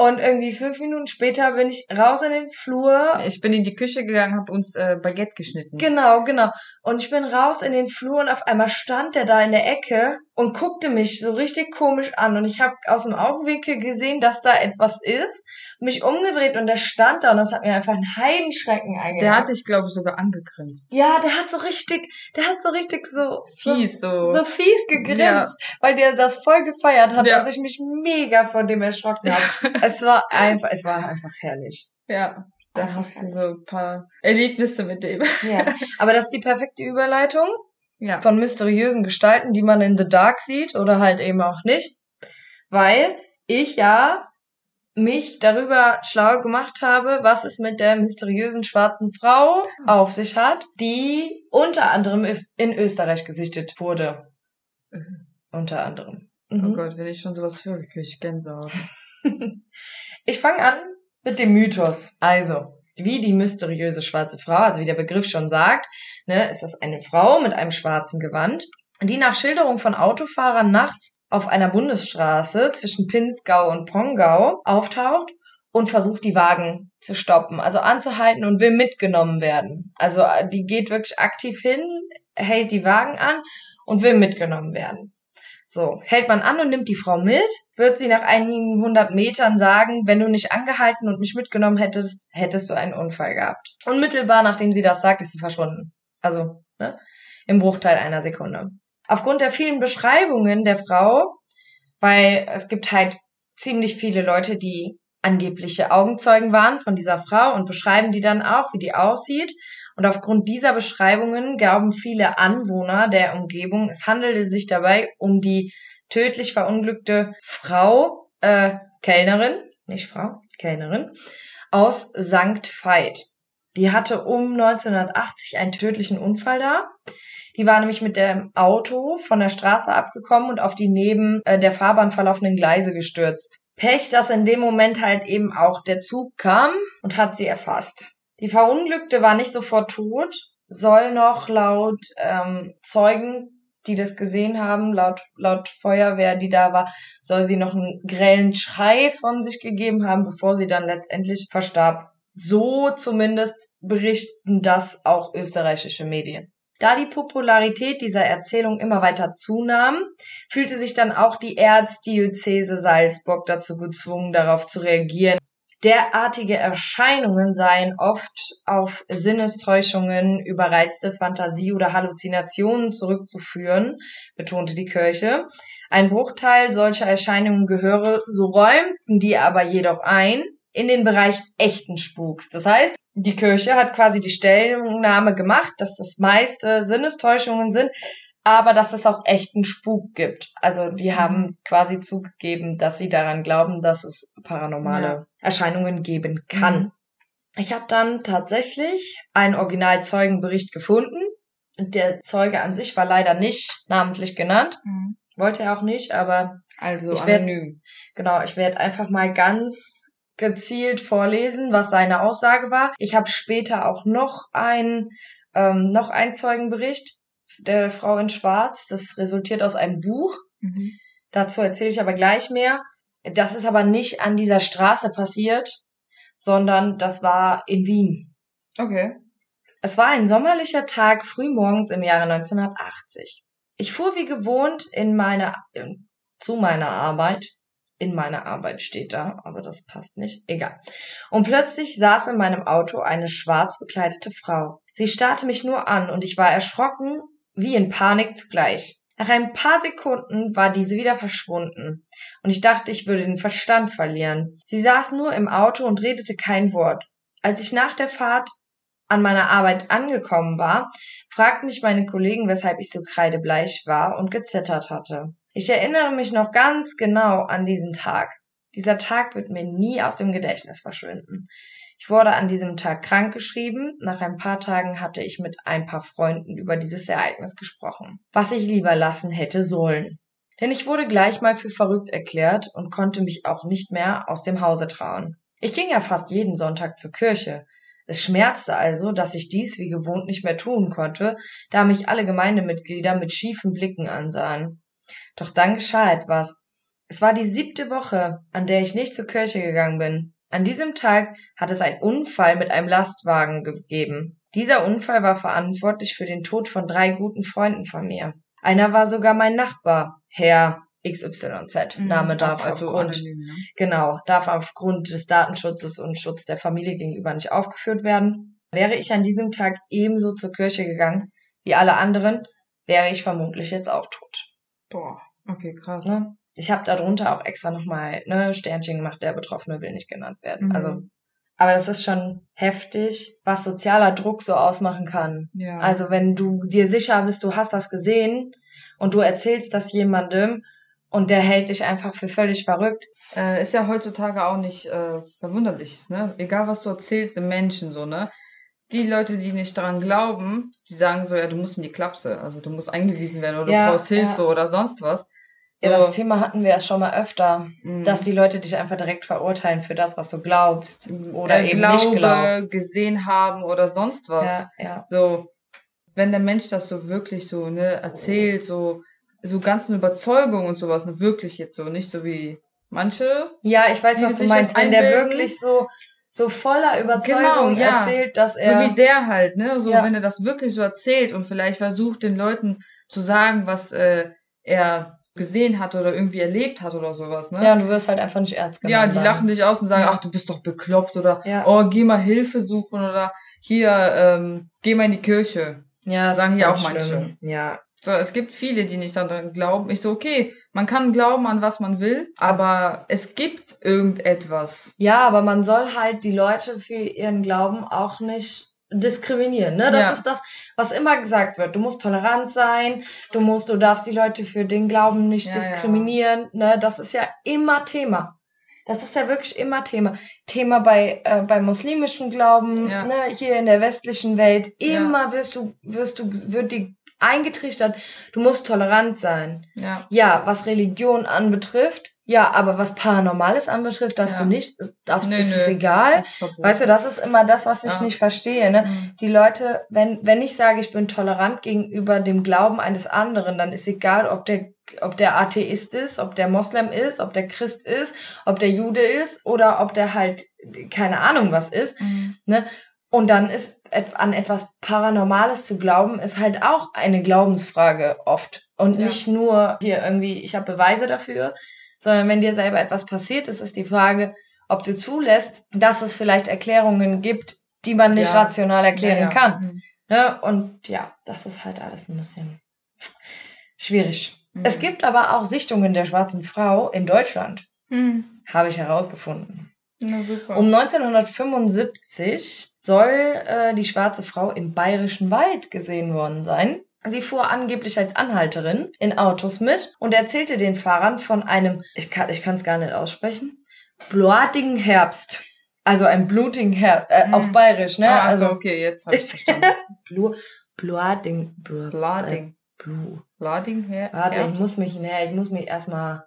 Und irgendwie fünf Minuten später bin ich raus in den Flur Ich bin in die Küche gegangen, habe uns äh, Baguette geschnitten. Genau, genau. Und ich bin raus in den Flur und auf einmal stand der da in der Ecke und guckte mich so richtig komisch an. Und ich habe aus dem Augenwinkel gesehen, dass da etwas ist, mich umgedreht und der stand da und das hat mir einfach einen Heidenschrecken Der eingejagt. hat dich, glaube ich, sogar angegrinst. ja, der hat so richtig, der hat so richtig so Fies, so, so. so fies gegrinst, Ja. weil der das voll gefeiert hat, Ja. dass ich mich mega vor dem erschrocken habe. [laughs] es war einfach, es war einfach herrlich. Ja. Da hast du so ein paar Erlebnisse mit dem. Ja, aber das ist die perfekte Überleitung. Ja. von mysteriösen Gestalten, die man in The Dark sieht oder halt eben auch nicht, weil ich ja mich darüber schlau gemacht habe, was es mit der mysteriösen schwarzen Frau auf sich hat, die unter anderem in Österreich gesichtet wurde. Mhm. Unter anderem. Oh Mhm. Gott, wenn ich schon sowas höre, kriege ich Gänsehaut. [laughs] Ich fange an mit dem Mythos. Also, wie die mysteriöse schwarze Frau, also wie der Begriff schon sagt, ne, ist das eine Frau mit einem schwarzen Gewand, die nach Schilderung von Autofahrern nachts auf einer Bundesstraße zwischen Pinzgau und Pongau auftaucht und versucht, die Wagen zu stoppen, also anzuhalten und will mitgenommen werden. Also äh, die geht wirklich aktiv hin, hält die Wagen an und will mitgenommen werden. So, hält man an und nimmt die Frau mit, wird sie nach einigen hundert Metern sagen, wenn du nicht angehalten und mich mitgenommen hättest, hättest du einen Unfall gehabt. Unmittelbar nachdem sie das sagt, ist sie verschwunden. Also, ne, im Bruchteil einer Sekunde. Aufgrund der vielen Beschreibungen der Frau, weil es gibt halt ziemlich viele Leute, die angebliche Augenzeugen waren von dieser Frau und beschreiben die dann auch, wie die aussieht. Und aufgrund dieser Beschreibungen glauben viele Anwohner der Umgebung, es handelte sich dabei um die tödlich verunglückte Frau, äh, Kellnerin, nicht Frau, Kellnerin, aus St. Veit. Die hatte um 1980 einen tödlichen Unfall da. Die war nämlich mit dem Auto von der Straße abgekommen und auf die neben äh, der Fahrbahn verlaufenden Gleise gestürzt. Pech, dass in dem Moment halt eben auch der Zug kam und hat sie erfasst. Die Verunglückte war nicht sofort tot, soll noch laut ähm, Zeugen die das gesehen haben, laut, laut Feuerwehr, die da war, soll sie noch einen grellen Schrei von sich gegeben haben, bevor sie dann letztendlich verstarb. So zumindest berichten das auch österreichische Medien. Da die Popularität dieser Erzählung immer weiter zunahm, fühlte sich dann auch die Erzdiözese Salzburg dazu gezwungen, darauf zu reagieren. Derartige Erscheinungen seien oft auf Sinnestäuschungen, überreizte Fantasie oder Halluzinationen zurückzuführen, betonte die Kirche. Ein Bruchteil solcher Erscheinungen gehöre, so räumten die aber jedoch ein, in den Bereich echten Spuks. Das heißt, die Kirche hat quasi die Stellungnahme gemacht, dass das meiste Sinnestäuschungen sind, aber dass es auch echten Spuk gibt. Also die mhm. haben quasi zugegeben, dass sie daran glauben, dass es paranormale ja. Erscheinungen geben kann. Mhm. Ich habe dann tatsächlich einen Originalzeugenbericht gefunden. Der Zeuge an sich war leider nicht namentlich genannt. Mhm. Wollte er auch nicht, aber also ich anonym. Werd, genau, ich werde einfach mal ganz gezielt vorlesen, was seine Aussage war. Ich habe später auch noch ein ähm, noch einen Zeugenbericht der Frau in Schwarz. Das resultiert aus einem Buch. Mhm. Dazu erzähle ich aber gleich mehr. Das ist aber nicht an dieser Straße passiert, sondern das war in Wien. Okay. Es war ein sommerlicher Tag frühmorgens im Jahre 1980. Ich fuhr wie gewohnt in meine, zu meiner Arbeit. In meiner Arbeit steht da, aber das passt nicht. Egal. Und plötzlich saß in meinem Auto eine schwarz bekleidete Frau. Sie starrte mich nur an und ich war erschrocken wie in Panik zugleich. Nach ein paar Sekunden war diese wieder verschwunden, und ich dachte, ich würde den Verstand verlieren. Sie saß nur im Auto und redete kein Wort. Als ich nach der Fahrt an meiner Arbeit angekommen war, fragten mich meine Kollegen, weshalb ich so kreidebleich war und gezittert hatte. Ich erinnere mich noch ganz genau an diesen Tag. Dieser Tag wird mir nie aus dem Gedächtnis verschwinden. Ich wurde an diesem Tag krankgeschrieben. Nach ein paar Tagen hatte ich mit ein paar Freunden über dieses Ereignis gesprochen, was ich lieber lassen hätte sollen. Denn ich wurde gleich mal für verrückt erklärt und konnte mich auch nicht mehr aus dem Hause trauen. Ich ging ja fast jeden Sonntag zur Kirche. Es schmerzte also, dass ich dies wie gewohnt nicht mehr tun konnte, da mich alle Gemeindemitglieder mit schiefen Blicken ansahen. Doch dann geschah etwas. Es war die siebte Woche, an der ich nicht zur Kirche gegangen bin. An diesem Tag hat es einen Unfall mit einem Lastwagen gegeben. Dieser Unfall war verantwortlich für den Tod von drei guten Freunden von mir. Einer war sogar mein Nachbar, Herr XYZ. Mhm, Name darf aufgrund, anonym, ne? genau, darf aufgrund des Datenschutzes und Schutz der Familie gegenüber nicht aufgeführt werden. Wäre ich an diesem Tag ebenso zur Kirche gegangen wie alle anderen, wäre ich vermutlich jetzt auch tot. Boah, okay, krass. Ne? Ich habe darunter auch extra nochmal ne, Sternchen gemacht, der Betroffene will nicht genannt werden. Mhm. Also, aber das ist schon heftig, was sozialer Druck so ausmachen kann. Ja. Also wenn du dir sicher bist, du hast das gesehen und du erzählst das jemandem und der hält dich einfach für völlig verrückt. Äh, ist ja heutzutage auch nicht äh, verwunderlich, ne? Egal was du erzählst im Menschen so, ne? Die Leute, die nicht daran glauben, die sagen so, ja, du musst in die Klapse, also du musst eingewiesen werden oder ja, du brauchst Hilfe ja. oder sonst was. Ja, das Thema hatten wir ja schon mal öfter, mhm. dass die Leute dich einfach direkt verurteilen für das, was du glaubst oder äh, eben Glaube, nicht glaubst. gesehen haben oder sonst was. Ja, ja. So, wenn der Mensch das so wirklich so ne erzählt, so so ganzen Überzeugung und sowas, ne, wirklich jetzt so, nicht so wie manche. Ja, ich weiß, was du meinst, wenn der wirklich so so voller Überzeugung genau, ja. erzählt, dass er so wie der halt, ne, so ja. wenn er das wirklich so erzählt und vielleicht versucht den Leuten zu sagen, was äh, er gesehen hat oder irgendwie erlebt hat oder sowas, ne? Ja, und du wirst halt einfach nicht ernst genommen. Ja, die sein. lachen dich aus und sagen, ja. ach, du bist doch bekloppt oder ja. oh, geh mal Hilfe suchen oder hier, ähm, geh mal in die Kirche. Ja, das sagen hier auch manche. Schlimm. Ja. So, es gibt viele, die nicht daran glauben. Ich so, okay, man kann glauben an was man will, aber es gibt irgendetwas. Ja, aber man soll halt die Leute für ihren Glauben auch nicht diskriminieren. Ne? Das ja. ist das, was immer gesagt wird. Du musst tolerant sein, du musst, du darfst die Leute für den Glauben nicht ja, diskriminieren. Ja. Ne? Das ist ja immer Thema. Das ist ja wirklich immer Thema. Thema bei, äh, bei muslimischem Glauben, ne? hier in der westlichen Welt. Immer wirst du, wirst du, wird die eingetrichtert, du musst tolerant sein. Ja. Ja, was Religion anbetrifft, ja, aber was Paranormales anbetrifft, darfst Ja. du nicht, darfst, Nö, ist es nö. egal. Das ist. Weißt du, das ist immer das, was ich Ja. nicht verstehe. Ne? Mhm. Die Leute, wenn, wenn ich sage, ich bin tolerant gegenüber dem Glauben eines anderen, dann ist egal, ob der, ob der Atheist ist, ob der Moslem ist, ob der Christ ist, ob der Jude ist oder ob der halt keine Ahnung was ist. Mhm. Ne? Und dann ist an etwas Paranormales zu glauben, ist halt auch eine Glaubensfrage oft. Und Ja. nicht nur hier irgendwie, ich habe Beweise dafür, sondern wenn dir selber etwas passiert ist, ist die Frage, ob du zulässt, dass es vielleicht Erklärungen gibt, die man nicht Ja. rational erklären Ja, ja. kann. Mhm. Ne? Und ja, das ist halt alles ein bisschen schwierig. Mhm. Es gibt aber auch Sichtungen der schwarzen Frau in Deutschland, Mhm. habe ich herausgefunden. Na super. Um 1975 soll äh, die schwarze Frau im Bayerischen Wald gesehen worden sein. Sie fuhr angeblich als Anhalterin in Autos mit und erzählte den Fahrern von einem, ich kann es gar nicht aussprechen, blutigen Herbst. Also ein blutigen Herbst, äh, Mhm. auf Bayerisch, ne? ah, also so, okay, jetzt habe ich [laughs] verstanden. Blu, bluading, blu, Lading. Äh, blu. Lading her. Warte, ich Herbst? muss mich, ne, ich muss mich erstmal.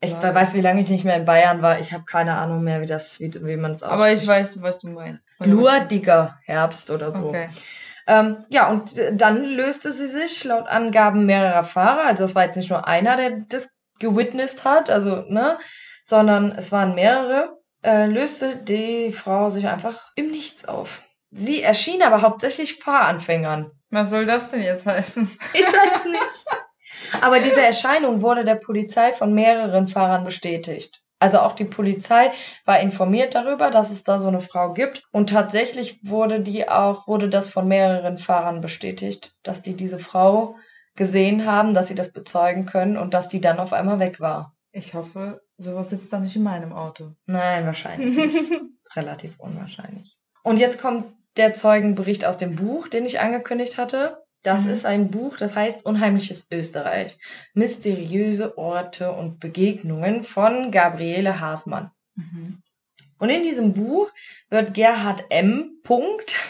Ich Lading. weiß, wie lange ich nicht mehr in Bayern war. Ich habe keine Ahnung mehr, wie das, wie, wie man es ausspricht. Aber ich weiß, was du meinst. Blutiger Herbst oder so. Okay. Ähm, ja, und äh, dann löste sie sich laut Angaben mehrerer Fahrer, also es war jetzt nicht nur einer, der das gewitnessed hat, also, ne, sondern es waren mehrere, äh, löste die Frau sich einfach im Nichts auf. Sie erschien aber hauptsächlich Fahranfängern. Was soll das denn jetzt heißen? Ich weiß nicht. Aber diese Erscheinung wurde der Polizei von mehreren Fahrern bestätigt. Also auch die Polizei war informiert darüber, dass es da so eine Frau gibt. Und tatsächlich wurde die auch, wurde das von mehreren Fahrern bestätigt, dass die diese Frau gesehen haben, dass sie das bezeugen können und dass die dann auf einmal weg war. Ich hoffe, sowas sitzt da nicht in meinem Auto. Nein, wahrscheinlich nicht. [laughs] Relativ unwahrscheinlich. Und jetzt kommt der Zeugenbericht aus dem Buch, den ich angekündigt hatte. Das Mhm. ist ein Buch, das heißt Unheimliches Österreich. Mysteriöse Orte und Begegnungen von Gabriele Haasmann. Mhm. Und in diesem Buch wird Gerhard M. Punkt,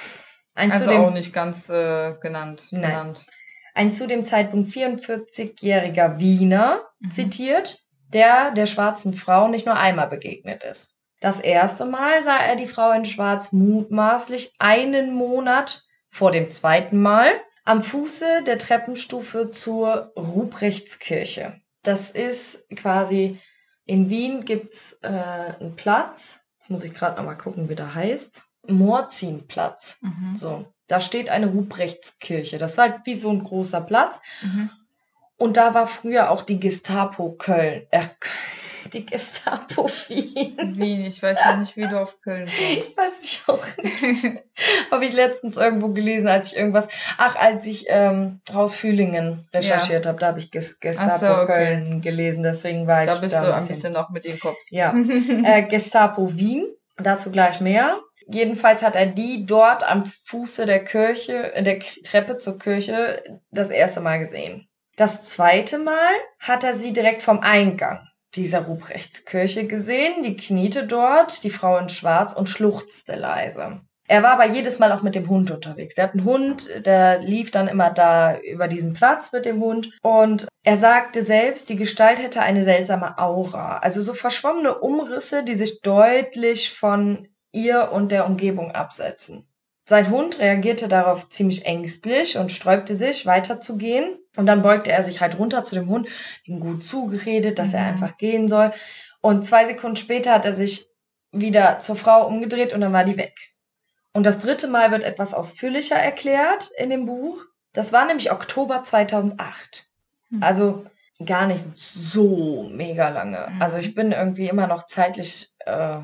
ein, Also zu, dem, auch nicht ganz äh, genannt. Genannt. ein zu dem Zeitpunkt 44-jähriger Wiener Mhm. zitiert, der der schwarzen Frau nicht nur einmal begegnet ist. Das erste Mal sah er die Frau in Schwarz mutmaßlich einen Monat vor dem zweiten Mal am Fuße der Treppenstufe zur Ruprechtskirche. Das ist quasi, in Wien gibt's äh, einen Platz, jetzt muss ich gerade nochmal gucken, wie der heißt, Morzinplatz. Mhm. So, da steht eine Ruprechtskirche. Das ist halt wie so ein großer Platz. Mhm. Und da war früher auch die Gestapo Köln. Äh, die Gestapo Wien. Wien, ich weiß noch nicht, wie du auf Köln kommst. [laughs] Weiß ich auch nicht. [laughs] Habe ich letztens irgendwo gelesen, als ich irgendwas. Ach, als ich ähm, Haus Fühlingen recherchiert habe, da habe ich Ges Gestapo so, okay. Köln gelesen. Deswegen war Da ich bist da du ein bisschen noch mit dem Kopf. Ja. [laughs] äh, Gestapo Wien. Dazu gleich mehr. Jedenfalls hat er die dort am Fuße der Kirche, äh, der Treppe zur Kirche das erste Mal gesehen. Das zweite Mal hat er sie direkt vom Eingang dieser Ruprechtskirche gesehen. Die kniete dort, die Frau in Schwarz und schluchzte leise. Er war aber jedes Mal auch mit dem Hund unterwegs. Der hat einen Hund, der lief dann immer da über diesen Platz mit dem Hund. Und er sagte selbst, die Gestalt hätte eine seltsame Aura. Also so verschwommene Umrisse, die sich deutlich von ihr und der Umgebung absetzen. Sein Hund reagierte darauf ziemlich ängstlich und sträubte sich, weiterzugehen. Und dann beugte er sich halt runter zu dem Hund, ihm gut zugeredet, dass er Mhm. einfach gehen soll. Und zwei Sekunden später hat er sich wieder zur Frau umgedreht und dann war die weg. Und das dritte Mal wird etwas ausführlicher erklärt in dem Buch. Das war nämlich Oktober 2008. Hm. Also gar nicht so mega lange. Mhm. Also ich bin irgendwie immer noch zeitlich, äh,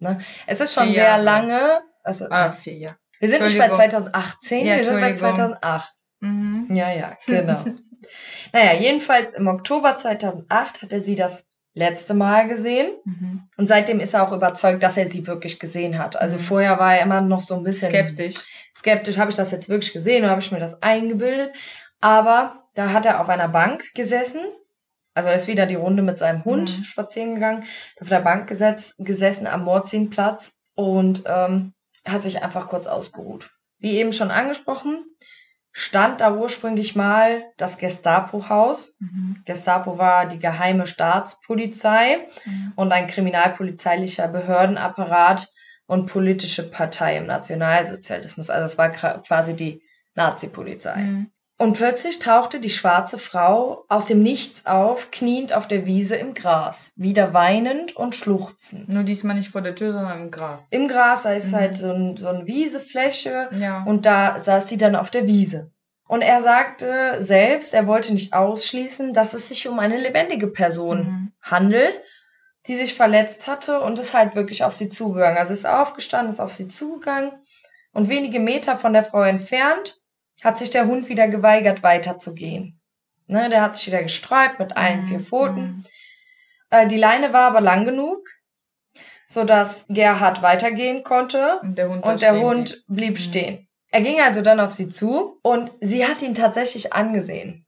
ne? Es ist schon Vier sehr Jahre. lange. Also, Ah, vier, ja. wir sind nicht bei Entschuldigung. 2018, Ja, wir sind bei Entschuldigung. 2008. Mhm. Ja, ja, genau. [laughs] naja, jedenfalls im Oktober 2008 hat er sie das letzte Mal gesehen. Mhm. Und seitdem ist er auch überzeugt, dass er sie wirklich gesehen hat. Also Mhm. vorher war er immer noch so ein bisschen Skeptisch. skeptisch, habe ich das jetzt wirklich gesehen oder habe ich mir das eingebildet? Aber da hat er auf einer Bank gesessen. Also er ist wieder die Runde mit seinem Hund Mhm. spazieren gegangen, auf der Bank gesetzt, gesessen am Morzinplatz und ähm, hat sich einfach kurz ausgeruht. Wie eben schon angesprochen, stand da ursprünglich mal das Gestapo-Haus. Mhm. Gestapo war die geheime Staatspolizei Mhm. und ein kriminalpolizeilicher Behördenapparat und politische Partei im Nationalsozialismus. Also es war quasi die Nazi-Polizei. Mhm. Und plötzlich tauchte die schwarze Frau aus dem Nichts auf, kniend auf der Wiese im Gras, wieder weinend und schluchzend. Nur diesmal nicht vor der Tür, sondern im Gras. Im Gras, da ist Mhm. halt so, ein, so eine Wiesefläche Ja. und da saß sie dann auf der Wiese. Und er sagte selbst, er wollte nicht ausschließen, dass es sich um eine lebendige Person Mhm. handelt, die sich verletzt hatte und ist halt wirklich auf sie zugegangen. Also ist aufgestanden, ist auf sie zugegangen und wenige Meter von der Frau entfernt hat sich der Hund wieder geweigert, weiterzugehen. Ne, der hat sich wieder gesträubt mit allen vier Mhm. Pfoten. Äh, die Leine war aber lang genug, sodass Gerhard weitergehen konnte Und der Hund, und der Hund blieb Mhm. stehen. Er ging also dann auf sie zu und sie hat ihn tatsächlich angesehen.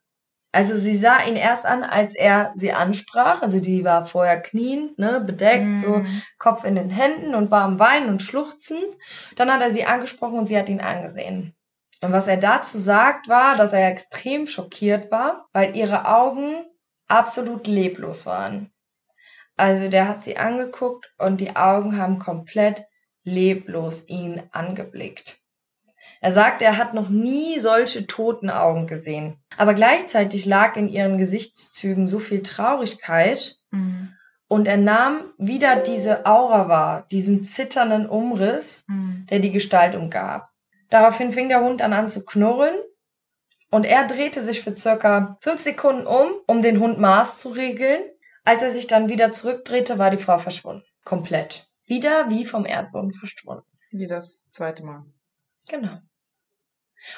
Also sie sah ihn erst an, als er sie ansprach. Also die war vorher kniend, ne, bedeckt, blieb. so Mhm. Kopf in den Händen und war am Weinen und schluchzend. Dann hat er sie angesprochen und sie hat ihn angesehen. Und was er dazu sagt, war, dass er extrem schockiert war, weil ihre Augen absolut leblos waren. Also der hat sie angeguckt und die Augen haben komplett leblos ihn angeblickt. Er sagt, er hat noch nie solche toten Augen gesehen. Aber gleichzeitig lag in ihren Gesichtszügen so viel Traurigkeit, Mhm. und er nahm wieder diese Aura wahr, diesen zitternden Umriss, Mhm. der die Gestalt umgab. Daraufhin fing der Hund dann an zu knurren und er drehte sich für circa fünf Sekunden um, um den Hund Maß zu regeln. Als er sich dann wieder zurückdrehte, war die Frau verschwunden. Komplett. Wieder wie vom Erdboden verschwunden. Wie das zweite Mal. Genau.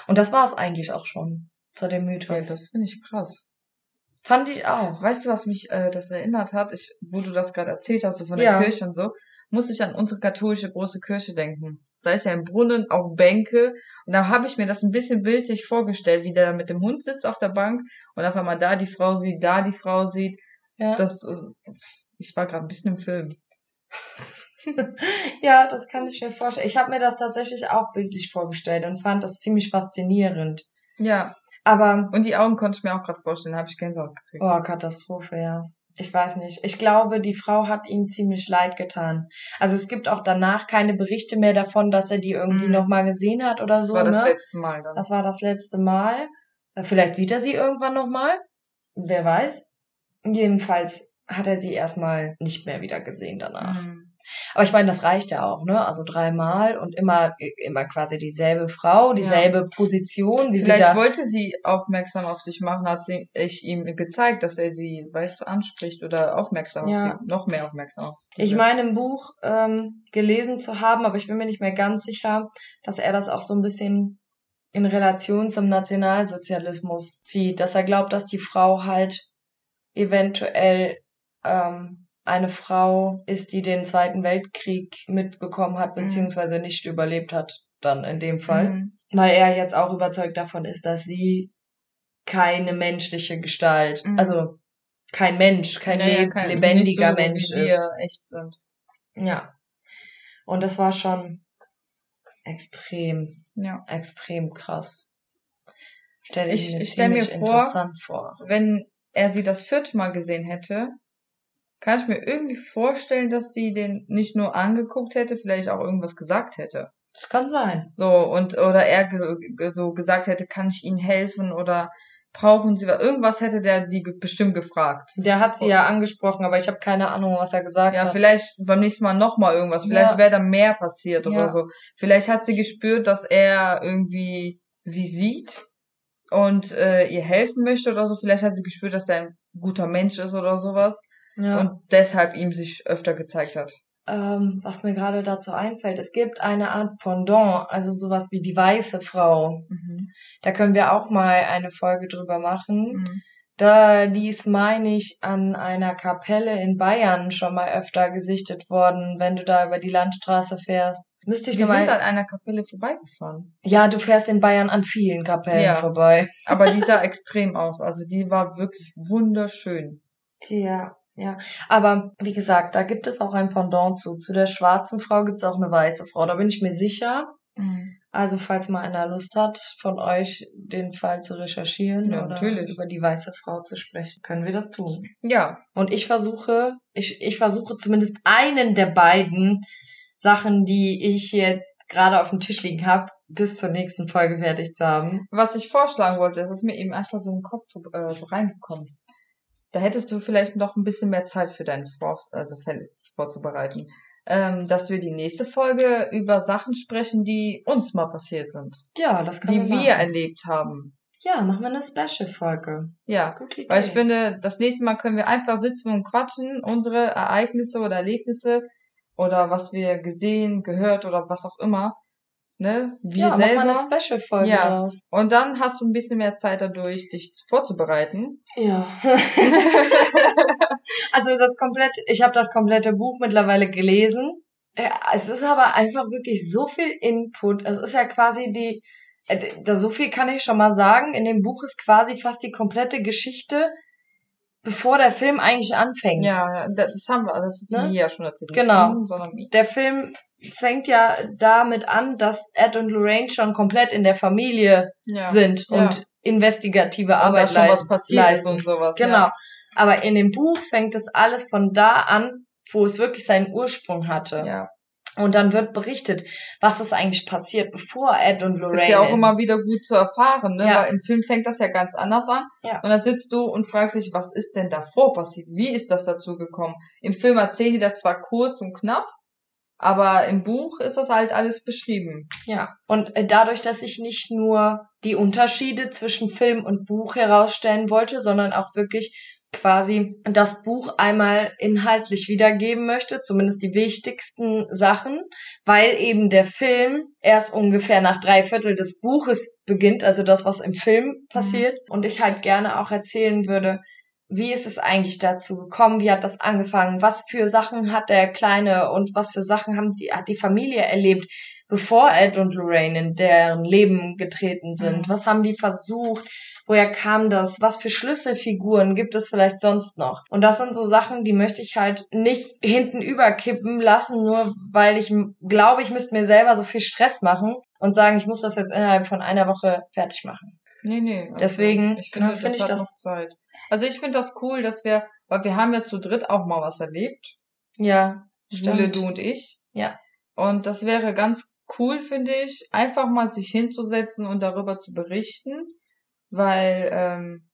Und das war es eigentlich auch schon zu dem Ja, Mythos. das finde ich krass. Fand ich auch. Weißt du, was mich äh, das erinnert hat? Ich, wo du das gerade erzählt hast, so von der Ja. Kirche und so, muss ich an unsere katholische große Kirche denken. Da ist ja ein Brunnen, auch Bänke. Und da habe ich mir das ein bisschen bildlich vorgestellt, wie der da mit dem Hund sitzt auf der Bank und auf einmal da die Frau sieht, da die Frau sieht. Ja, Das, ich war gerade ein bisschen im Film. [laughs] ja das kann ich mir vorstellen. Ich habe mir das tatsächlich auch bildlich vorgestellt und fand das ziemlich faszinierend. Ja, Aber und die Augen konnte ich mir auch gerade vorstellen, da habe ich Gänsehaut gekriegt. Oh, Katastrophe, ja. Ich weiß nicht. Ich glaube, die Frau hat ihm ziemlich leid getan. Also es gibt auch danach keine Berichte mehr davon, dass er die irgendwie Mhm. nochmal gesehen hat oder das so. war das ne? letzte Mal dann. Das war das letzte Mal. Äh, Vielleicht sieht er sie irgendwann nochmal. Wer weiß. Jedenfalls hat er sie erstmal nicht mehr wieder gesehen danach. Mhm. Aber ich meine, das reicht ja auch, ne? Also dreimal und immer, immer quasi dieselbe Frau, dieselbe Position, wie sie Vielleicht da. wollte sie aufmerksam auf sich machen, hat sie ich ihm gezeigt, dass er sie, weißt du, anspricht oder aufmerksam Ja. auf sie, noch mehr aufmerksam auf sie Ich meine im Buch ähm, gelesen zu haben, aber ich bin mir nicht mehr ganz sicher, dass er das auch so ein bisschen in Relation zum Nationalsozialismus zieht, dass er glaubt, dass die Frau halt eventuell ähm, eine Frau ist, die den Zweiten Weltkrieg mitbekommen hat, Mhm. beziehungsweise nicht überlebt hat, dann in dem Fall. Mhm. Weil er jetzt auch überzeugt davon ist, dass sie keine menschliche Gestalt, Mhm. also kein Mensch, kein Ja, ja, kein- lebendiger so, Mensch wie ist. echt sind. Ja. Und das war schon extrem, Ja. extrem krass. Stell ich, Ich- mir ich stell mir vor- vor. Wenn er sie das vierte Mal gesehen hätte, kann ich mir irgendwie vorstellen, dass sie den nicht nur angeguckt hätte, vielleicht auch irgendwas gesagt hätte. Das kann sein. So, und, oder er ge so gesagt hätte, kann ich Ihnen helfen oder brauchen Sie was? Irgendwas hätte der die bestimmt gefragt. Der hat sie ja angesprochen, aber ich habe keine Ahnung, was er gesagt Ja, hat. vielleicht beim nächsten Mal nochmal irgendwas. Vielleicht Ja. wäre da mehr passiert Ja. oder so. Vielleicht hat sie gespürt, dass er irgendwie sie sieht und äh, ihr helfen möchte oder so. Vielleicht hat sie gespürt, dass er ein guter Mensch ist oder sowas. Ja. Und deshalb ihm sich öfter gezeigt hat. ähm, was mir gerade dazu einfällt, es gibt eine Art Pendant, also sowas wie die weiße Frau. Da können wir auch mal eine Folge drüber machen. Mhm. Da, die ist, meine ich, an einer Kapelle in Bayern schon mal öfter gesichtet worden, wenn du da über die Landstraße fährst. Müsste ich Wir sind an einer Kapelle vorbeigefahren. Ja, du fährst in Bayern an vielen Kapellen Ja. vorbei. Aber die sah [laughs] extrem aus. Also die war wirklich wunderschön. Ja, ja. Aber wie gesagt, da gibt es auch ein Pendant zu. Zu der schwarzen Frau gibt es auch eine weiße Frau. Da bin ich mir sicher. Also falls mal einer Lust hat, von euch den Fall zu recherchieren Ja, oder natürlich. über die weiße Frau zu sprechen, können wir das tun. Ja, Und ich versuche, ich, ich versuche zumindest einen der beiden Sachen, die ich jetzt gerade auf dem Tisch liegen habe, bis zur nächsten Folge fertig zu haben. was ich vorschlagen wollte, ist mir eben einfach so im Kopf äh, reingekommen. Da hättest du vielleicht noch ein bisschen mehr Zeit für deine Vor also Fälle vorzubereiten. Ähm, dass wir die nächste Folge über Sachen sprechen, die uns mal passiert sind. Ja, das können Die wir wir machen. erlebt haben. Ja, machen wir eine Special-Folge. Ja. Weil ich finde, das nächste Mal können wir einfach sitzen und quatschen, unsere Ereignisse oder Erlebnisse oder was wir gesehen, gehört oder was auch immer. Ne? Wir ja, mach selber. mal eine Special-Folge Ja. draus. Und dann hast du ein bisschen mehr Zeit dadurch, dich vorzubereiten. Ja. [laughs] also das komplette, ich habe das komplette Buch mittlerweile gelesen. Ja, es ist aber einfach wirklich so viel Input. Es ist ja quasi die, äh, da so viel kann ich schon mal sagen. In dem Buch ist quasi fast die komplette Geschichte, bevor der Film eigentlich anfängt. Ja, ja, das das haben wir, das ist Ne? mir ja schon erzählt. Genau. ihm, sondern mir. Der Film fängt ja damit an, dass Ed und Lorraine schon komplett in der Familie Ja. sind Ja. und investigative und Arbeit da schon was leisten- passiert ist leisten. und sowas. Genau. Ja. Aber in dem Buch fängt es alles von da an, wo es wirklich seinen Ursprung hatte. ja. Und dann wird berichtet, was ist eigentlich passiert, bevor Ed und Lorraine. Ist ja auch immer wieder gut zu erfahren, ne? Ja. Weil im Film fängt das ja ganz anders an. Ja. Und dann sitzt du und fragst dich, was ist denn davor passiert? Wie ist das dazu gekommen? Im Film erzählen die das zwar kurz und knapp, aber im Buch ist das halt alles beschrieben. Ja. Und äh, dadurch, dass ich nicht nur die Unterschiede zwischen Film und Buch herausstellen wollte, sondern auch wirklich quasi das Buch einmal inhaltlich wiedergeben möchte, zumindest die wichtigsten Sachen, weil eben der Film erst ungefähr nach drei Viertel des Buches beginnt, also das, was im Film passiert. Und ich halt gerne auch erzählen würde, wie ist es eigentlich dazu gekommen? Wie hat das angefangen? Was für Sachen hat der Kleine und was für Sachen haben die, hat die Familie erlebt, bevor Ed und Lorraine in deren Leben getreten sind? Mhm. Was haben die versucht? Woher kam das? Was für Schlüsselfiguren gibt es vielleicht sonst noch? Und das sind so Sachen, die möchte ich halt nicht hinten überkippen lassen, nur weil ich glaube, ich müsste mir selber so viel Stress machen und sagen, ich muss das jetzt innerhalb von einer Woche fertig machen. Nee, nee. also Deswegen, ich finde, das finde ich das-. Also ich finde das cool, dass wir, weil wir haben ja zu dritt auch mal was erlebt. Ja, stimmt. du und ich. Ja. Und das wäre ganz cool, finde ich, einfach mal sich hinzusetzen und darüber zu berichten, weil ähm,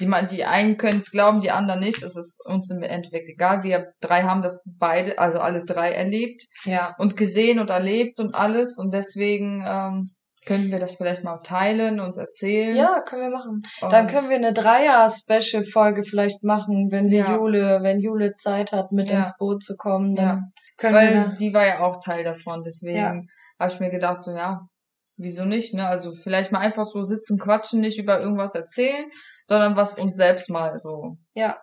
die, die einen können es glauben, die anderen nicht. Es ist uns im Endeffekt egal. Wir drei haben das beide, also alle drei erlebt Ja, und gesehen und erlebt und alles. Und deswegen ähm, können wir das vielleicht mal teilen und erzählen. ja, können wir machen. und Dann können wir eine Dreier-Special-Folge vielleicht machen, wenn wir Ja. Jule, wenn Jule Zeit hat, mit Ja. ins Boot zu kommen, dann Ja. können Weil wir. die war ja auch Teil davon, deswegen Ja. habe ich mir gedacht, so ja, wieso nicht, ne? Also vielleicht mal einfach so sitzen, quatschen, nicht über irgendwas erzählen, sondern was uns selbst mal so. Ja.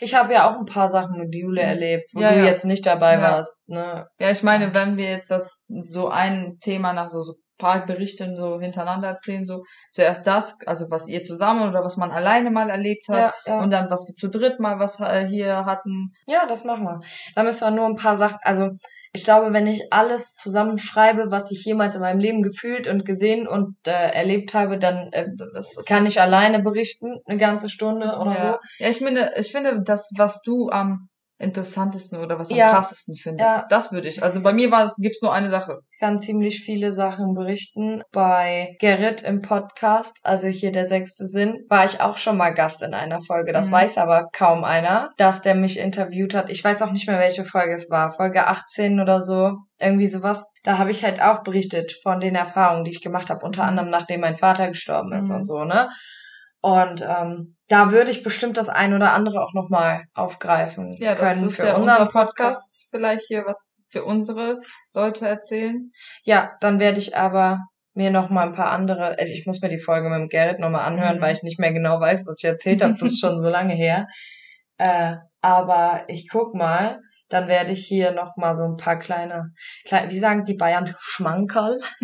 Ich habe ja auch ein paar Sachen mit Jule Mhm. erlebt, wo Ja, du ja. jetzt nicht dabei Ja. warst. Ne? Ja, ich meine, wenn wir jetzt das so ein Thema nach so, so paar Berichten so hintereinander erzählen, so zuerst das, also was ihr zusammen oder was man alleine mal erlebt hat. Ja, ja. Und dann, was wir zu dritt mal was äh, hier hatten. ja, das machen wir. Da müssen wir nur ein paar Sachen, also ich glaube, wenn ich alles zusammenschreibe, was ich jemals in meinem Leben gefühlt und gesehen und äh, erlebt habe, dann äh, kann ich alleine berichten, eine ganze Stunde oder ja. so. Ja, ich finde, ich finde, das, was du am interessantesten oder was am Ja. krassesten findest, Ja. das würde ich. Also bei mir war es, gibt's nur eine Sache. kann ziemlich viele Sachen berichten. Bei Gerrit im Podcast, also hier der sechste Sinn, war ich auch schon mal Gast in einer Folge. Das Mhm. weiß aber kaum einer, dass der mich interviewt hat. Ich weiß auch nicht mehr, welche Folge es war. Folge 18 oder so. Irgendwie sowas. Da habe ich halt auch berichtet von den Erfahrungen, die ich gemacht habe. Unter Mhm. anderem, nachdem mein Vater gestorben ist Mhm. und so, ne? Und ähm, da würde ich bestimmt das ein oder andere auch nochmal aufgreifen Ja, das können ist für ja unseren unser Podcast. Vielleicht hier was für unsere Leute erzählen. Ja, dann werde ich aber mir noch mal ein paar andere, also ich muss mir die Folge mit dem Gerrit noch mal anhören, Mhm. weil ich nicht mehr genau weiß, was ich erzählt habe. Das ist schon so [laughs] lange her. Äh, aber ich guck mal, dann werde ich hier noch mal so ein paar kleine, kleine wie sagen die Bayern, Schmankerl? [laughs]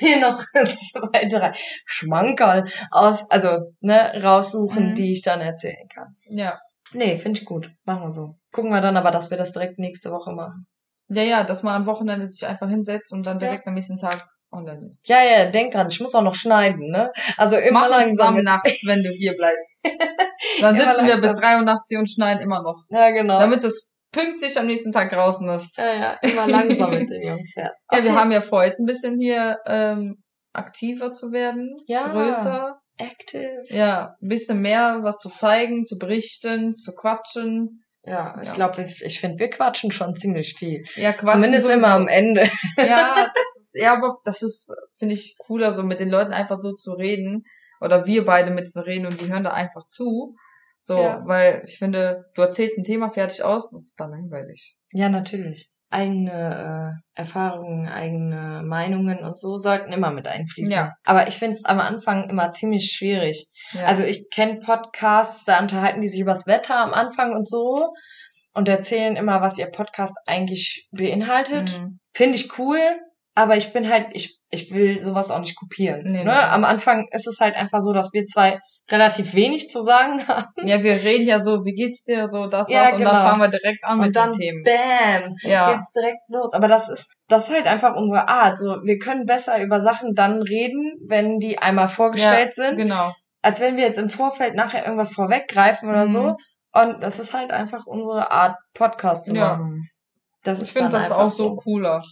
mir noch zwei, drei Schmankerl aus, also ne, raussuchen, Mhm. die ich dann erzählen kann. Ja. Nee, finde ich gut. Machen wir so. Gucken wir dann aber, dass wir das direkt nächste Woche machen. Ja, ja, dass man am Wochenende sich einfach hinsetzt und dann Ja. direkt am nächsten Tag online ist. Ja, ja, denk dran, ich muss auch noch schneiden, ne? Also immer Mach langsam. zusammen nachts, wenn du hier bleibst. [laughs] Dann sitzen wir bis drei Uhr nachts hier und schneiden immer noch. Ja, genau. Damit es pünktlich am nächsten Tag draußen ist. ja, ja, immer langsam mit den Jungs, ja. Ja, wir Okay. haben ja vor, jetzt ein bisschen hier ähm, aktiver zu werden. Ja. Größer. Active. Ja, ein bisschen mehr was zu zeigen, zu berichten, zu quatschen. Ja, ich Ja. glaube, ich, ich finde, wir quatschen schon ziemlich viel. Ja, quatschen. Zumindest sowieso. immer am Ende. Ja, [laughs] ja, aber das ist, finde ich, cooler, so mit den Leuten einfach so zu reden. Oder wir beide mit zu reden und die hören da einfach zu. So, Ja. weil ich finde, du erzählst ein Thema fertig aus, das ist dann langweilig. Ja, natürlich. Eigene äh, Erfahrungen, eigene Meinungen und so sollten immer mit einfließen. Ja. Aber ich finde es am Anfang immer ziemlich schwierig. Ja. Also ich kenne Podcasts, da unterhalten die sich übers Wetter am Anfang und so und erzählen immer, was ihr Podcast eigentlich beinhaltet. Mhm. Finde ich cool, aber ich bin halt, ich, ich will sowas auch nicht kopieren. Nee, ne? nee. Am Anfang ist es halt einfach so, dass wir zwei relativ wenig zu sagen [laughs] haben. Ja, wir reden ja so, wie geht's dir, so das, Ja, das, und genau. dann fangen wir direkt an mit Und dann den Themen. bam, Ja. geht's direkt los. Aber das ist, das ist halt einfach unsere Art. So, wir können besser über Sachen dann reden, wenn die einmal vorgestellt sind, Genau. als wenn wir jetzt im Vorfeld nachher irgendwas vorweggreifen oder Mhm. so. Und das ist halt einfach unsere Art, Podcast zu Ja. machen. Das Ich finde das auch so cooler.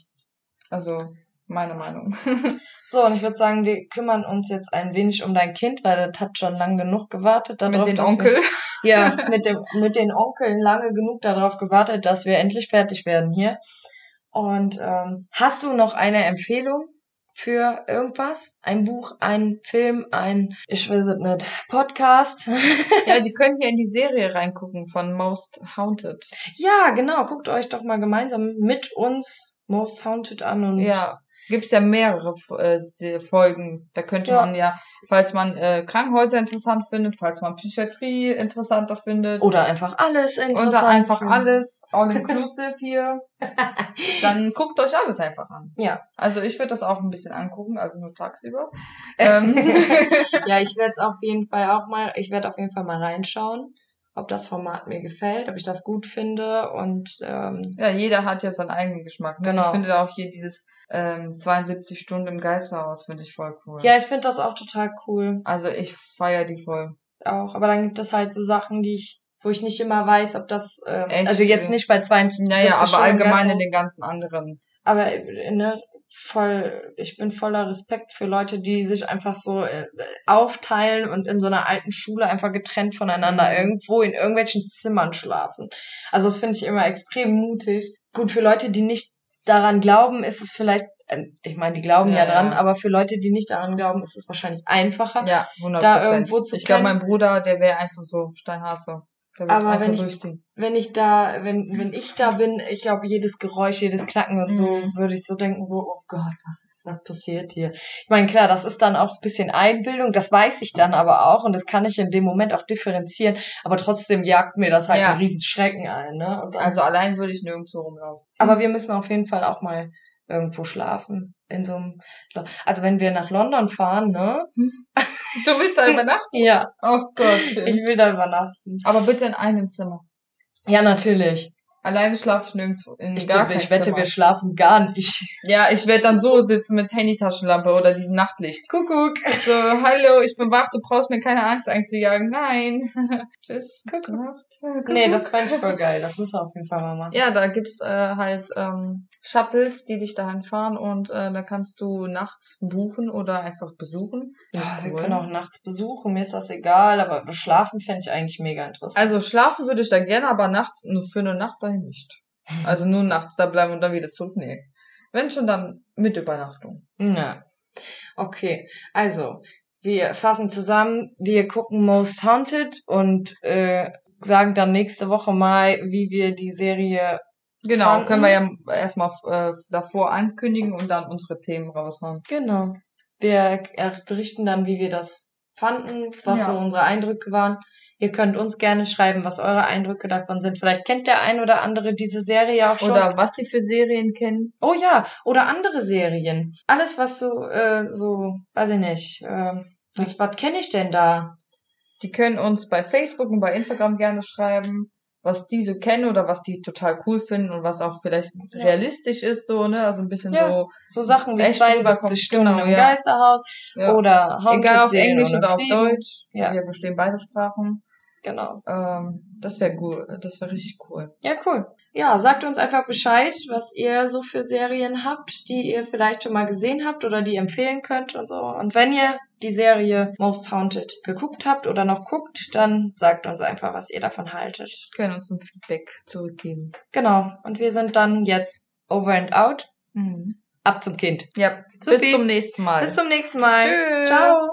Also, meine Meinung. [laughs] So, und ich würde sagen, wir kümmern uns jetzt ein wenig um dein Kind, weil das hat schon lang genug gewartet darauf, mit den Onkel. Wir, [laughs] ja, [laughs] mit dem, mit den Onkeln lange genug darauf gewartet, dass wir endlich fertig werden hier. Und ähm, hast du noch eine Empfehlung für irgendwas? Ein Buch, ein Film, ein, ich weiß es nicht, Podcast? Ja, die können hier in die Serie reingucken von Most Haunted. ja, genau, guckt euch doch mal gemeinsam mit uns Most Haunted an und Ja, gibt's ja mehrere äh, Folgen. Da könnte Ja. man ja, falls man äh, Krankenhäuser interessant findet, falls man Psychiatrie interessanter findet, oder einfach alles interessant. oder einfach finden. alles [laughs] all inclusive hier, dann guckt euch alles einfach an. Ja. Also ich würde das auch ein bisschen angucken, also nur tagsüber. [laughs] ähm, ja, ich werde es auf jeden Fall auch mal, ich werde auf jeden Fall mal reinschauen, ob das Format mir gefällt, ob ich das gut finde und ähm, ja, jeder hat ja seinen eigenen Geschmack. Ne? Genau. Ich finde auch hier dieses ähm, 72 Stunden im Geisterhaus finde ich voll cool. ja, ich finde das auch total cool Also ich feiere die voll. auch, aber dann gibt es halt so Sachen, die ich, wo ich nicht immer weiß, ob das, ähm, Echt? also jetzt nicht bei 52 Naja, aber Stunden allgemein in den ganzen anderen. aber äh, ne, voll, ich bin voller Respekt für Leute, die sich einfach so äh, aufteilen und in so einer alten Schule einfach getrennt voneinander Mhm. irgendwo in irgendwelchen Zimmern schlafen. Also das finde ich immer extrem mutig. Gut, für Leute, die nicht daran glauben, ist es vielleicht, äh, ich meine, die glauben ja, Ja, dran, ja. aber für Leute, die nicht daran glauben, ist es wahrscheinlich einfacher. Ja, 100 Da irgendwo zu Ich glaube, mein Bruder, der wäre einfach so steinhart so. Aber wenn ich-. Wenn ich da, wenn, wenn ich da bin, ich glaube, jedes Geräusch, jedes Klacken und so, Mhm. würde ich so denken, so, oh Gott, was ist, was passiert hier? Ich meine, klar, das ist dann auch ein bisschen Einbildung, das weiß ich dann aber auch und das kann ich in dem Moment auch differenzieren, aber trotzdem jagt mir das halt Ja. einen riesen Schrecken ein, ne? Und Also allein würde ich nirgendwo rumlaufen. aber wir müssen auf jeden Fall auch mal irgendwo schlafen. In so einem, also wenn wir nach London fahren, ne? [laughs] Du willst da übernachten? Ja, Oh Gott. ich will da übernachten. Aber bitte in einem Zimmer. Ja, natürlich. Alleine schlafe ich nirgendwo. In Ich, gar ich wette, Zimmer. wir schlafen gar nicht. Ja, ich werde dann so sitzen mit Handytaschenlampe oder diesem Nachtlicht. Kuckuck. So, hallo, ich bin wach, du brauchst mir keine Angst einzujagen. Nein. [laughs] Tschüss. Kuckuck. Gute Nacht. Nee, das fände ich voll [laughs] geil. Das müssen wir auf jeden Fall mal machen. Ja, da gibt's äh, halt ähm, Shuttles, die dich dahin fahren und äh, da kannst du nachts buchen oder einfach besuchen. Ja, ist wir können auch nachts besuchen, mir ist das egal, aber schlafen fände ich eigentlich mega interessant. Also schlafen würde ich da gerne, aber nachts nur für eine Nacht dahin nicht. Also nur nachts da bleiben und dann wieder zurück. Nee. Wenn schon, dann mit Übernachtung. Ja. Okay, also, wir fassen zusammen, wir gucken Most Haunted und äh, sagen dann nächste Woche mal, wie wir die Serie. Genau, Fanden. können wir ja erstmal äh, davor ankündigen und dann unsere Themen raushauen. Genau. Wir berichten dann, wie wir das fanden, was Ja. so unsere Eindrücke waren. Ihr könnt uns gerne schreiben, was eure Eindrücke davon sind. Vielleicht kennt der ein oder andere diese Serie auch schon. Oder was die für Serien kennen. Oh ja, oder andere Serien. Alles, was so, äh, so, weiß ich nicht, äh, was, was kenne ich denn da? Die können uns bei Facebook und bei Instagram gerne schreiben. Was die so kennen oder was die total cool finden und was auch vielleicht Ja. realistisch ist, so, ne? Also ein bisschen Ja. so. So Sachen wie Echt 72 rüberkommt. Stunden Genau, im ja. Geisterhaus oder Haunted Egal auf Englisch oder auf Frieden. Deutsch. Ja. Wir verstehen beide Sprachen. Genau. Ähm, das wäre cool. Das wäre richtig cool. Ja, cool. Ja, sagt uns einfach Bescheid, was ihr so für Serien habt, die ihr vielleicht schon mal gesehen habt oder die ihr empfehlen könnt und so. Und wenn ihr die Serie Most Haunted geguckt habt oder noch guckt, dann sagt uns einfach, was ihr davon haltet. Können uns ein Feedback zurückgeben. Genau. Und wir sind dann jetzt over and out. Mhm. Ab zum Kind. Ja, Supi. bis zum nächsten Mal. Bis zum nächsten Mal. Tschüss. Ciao.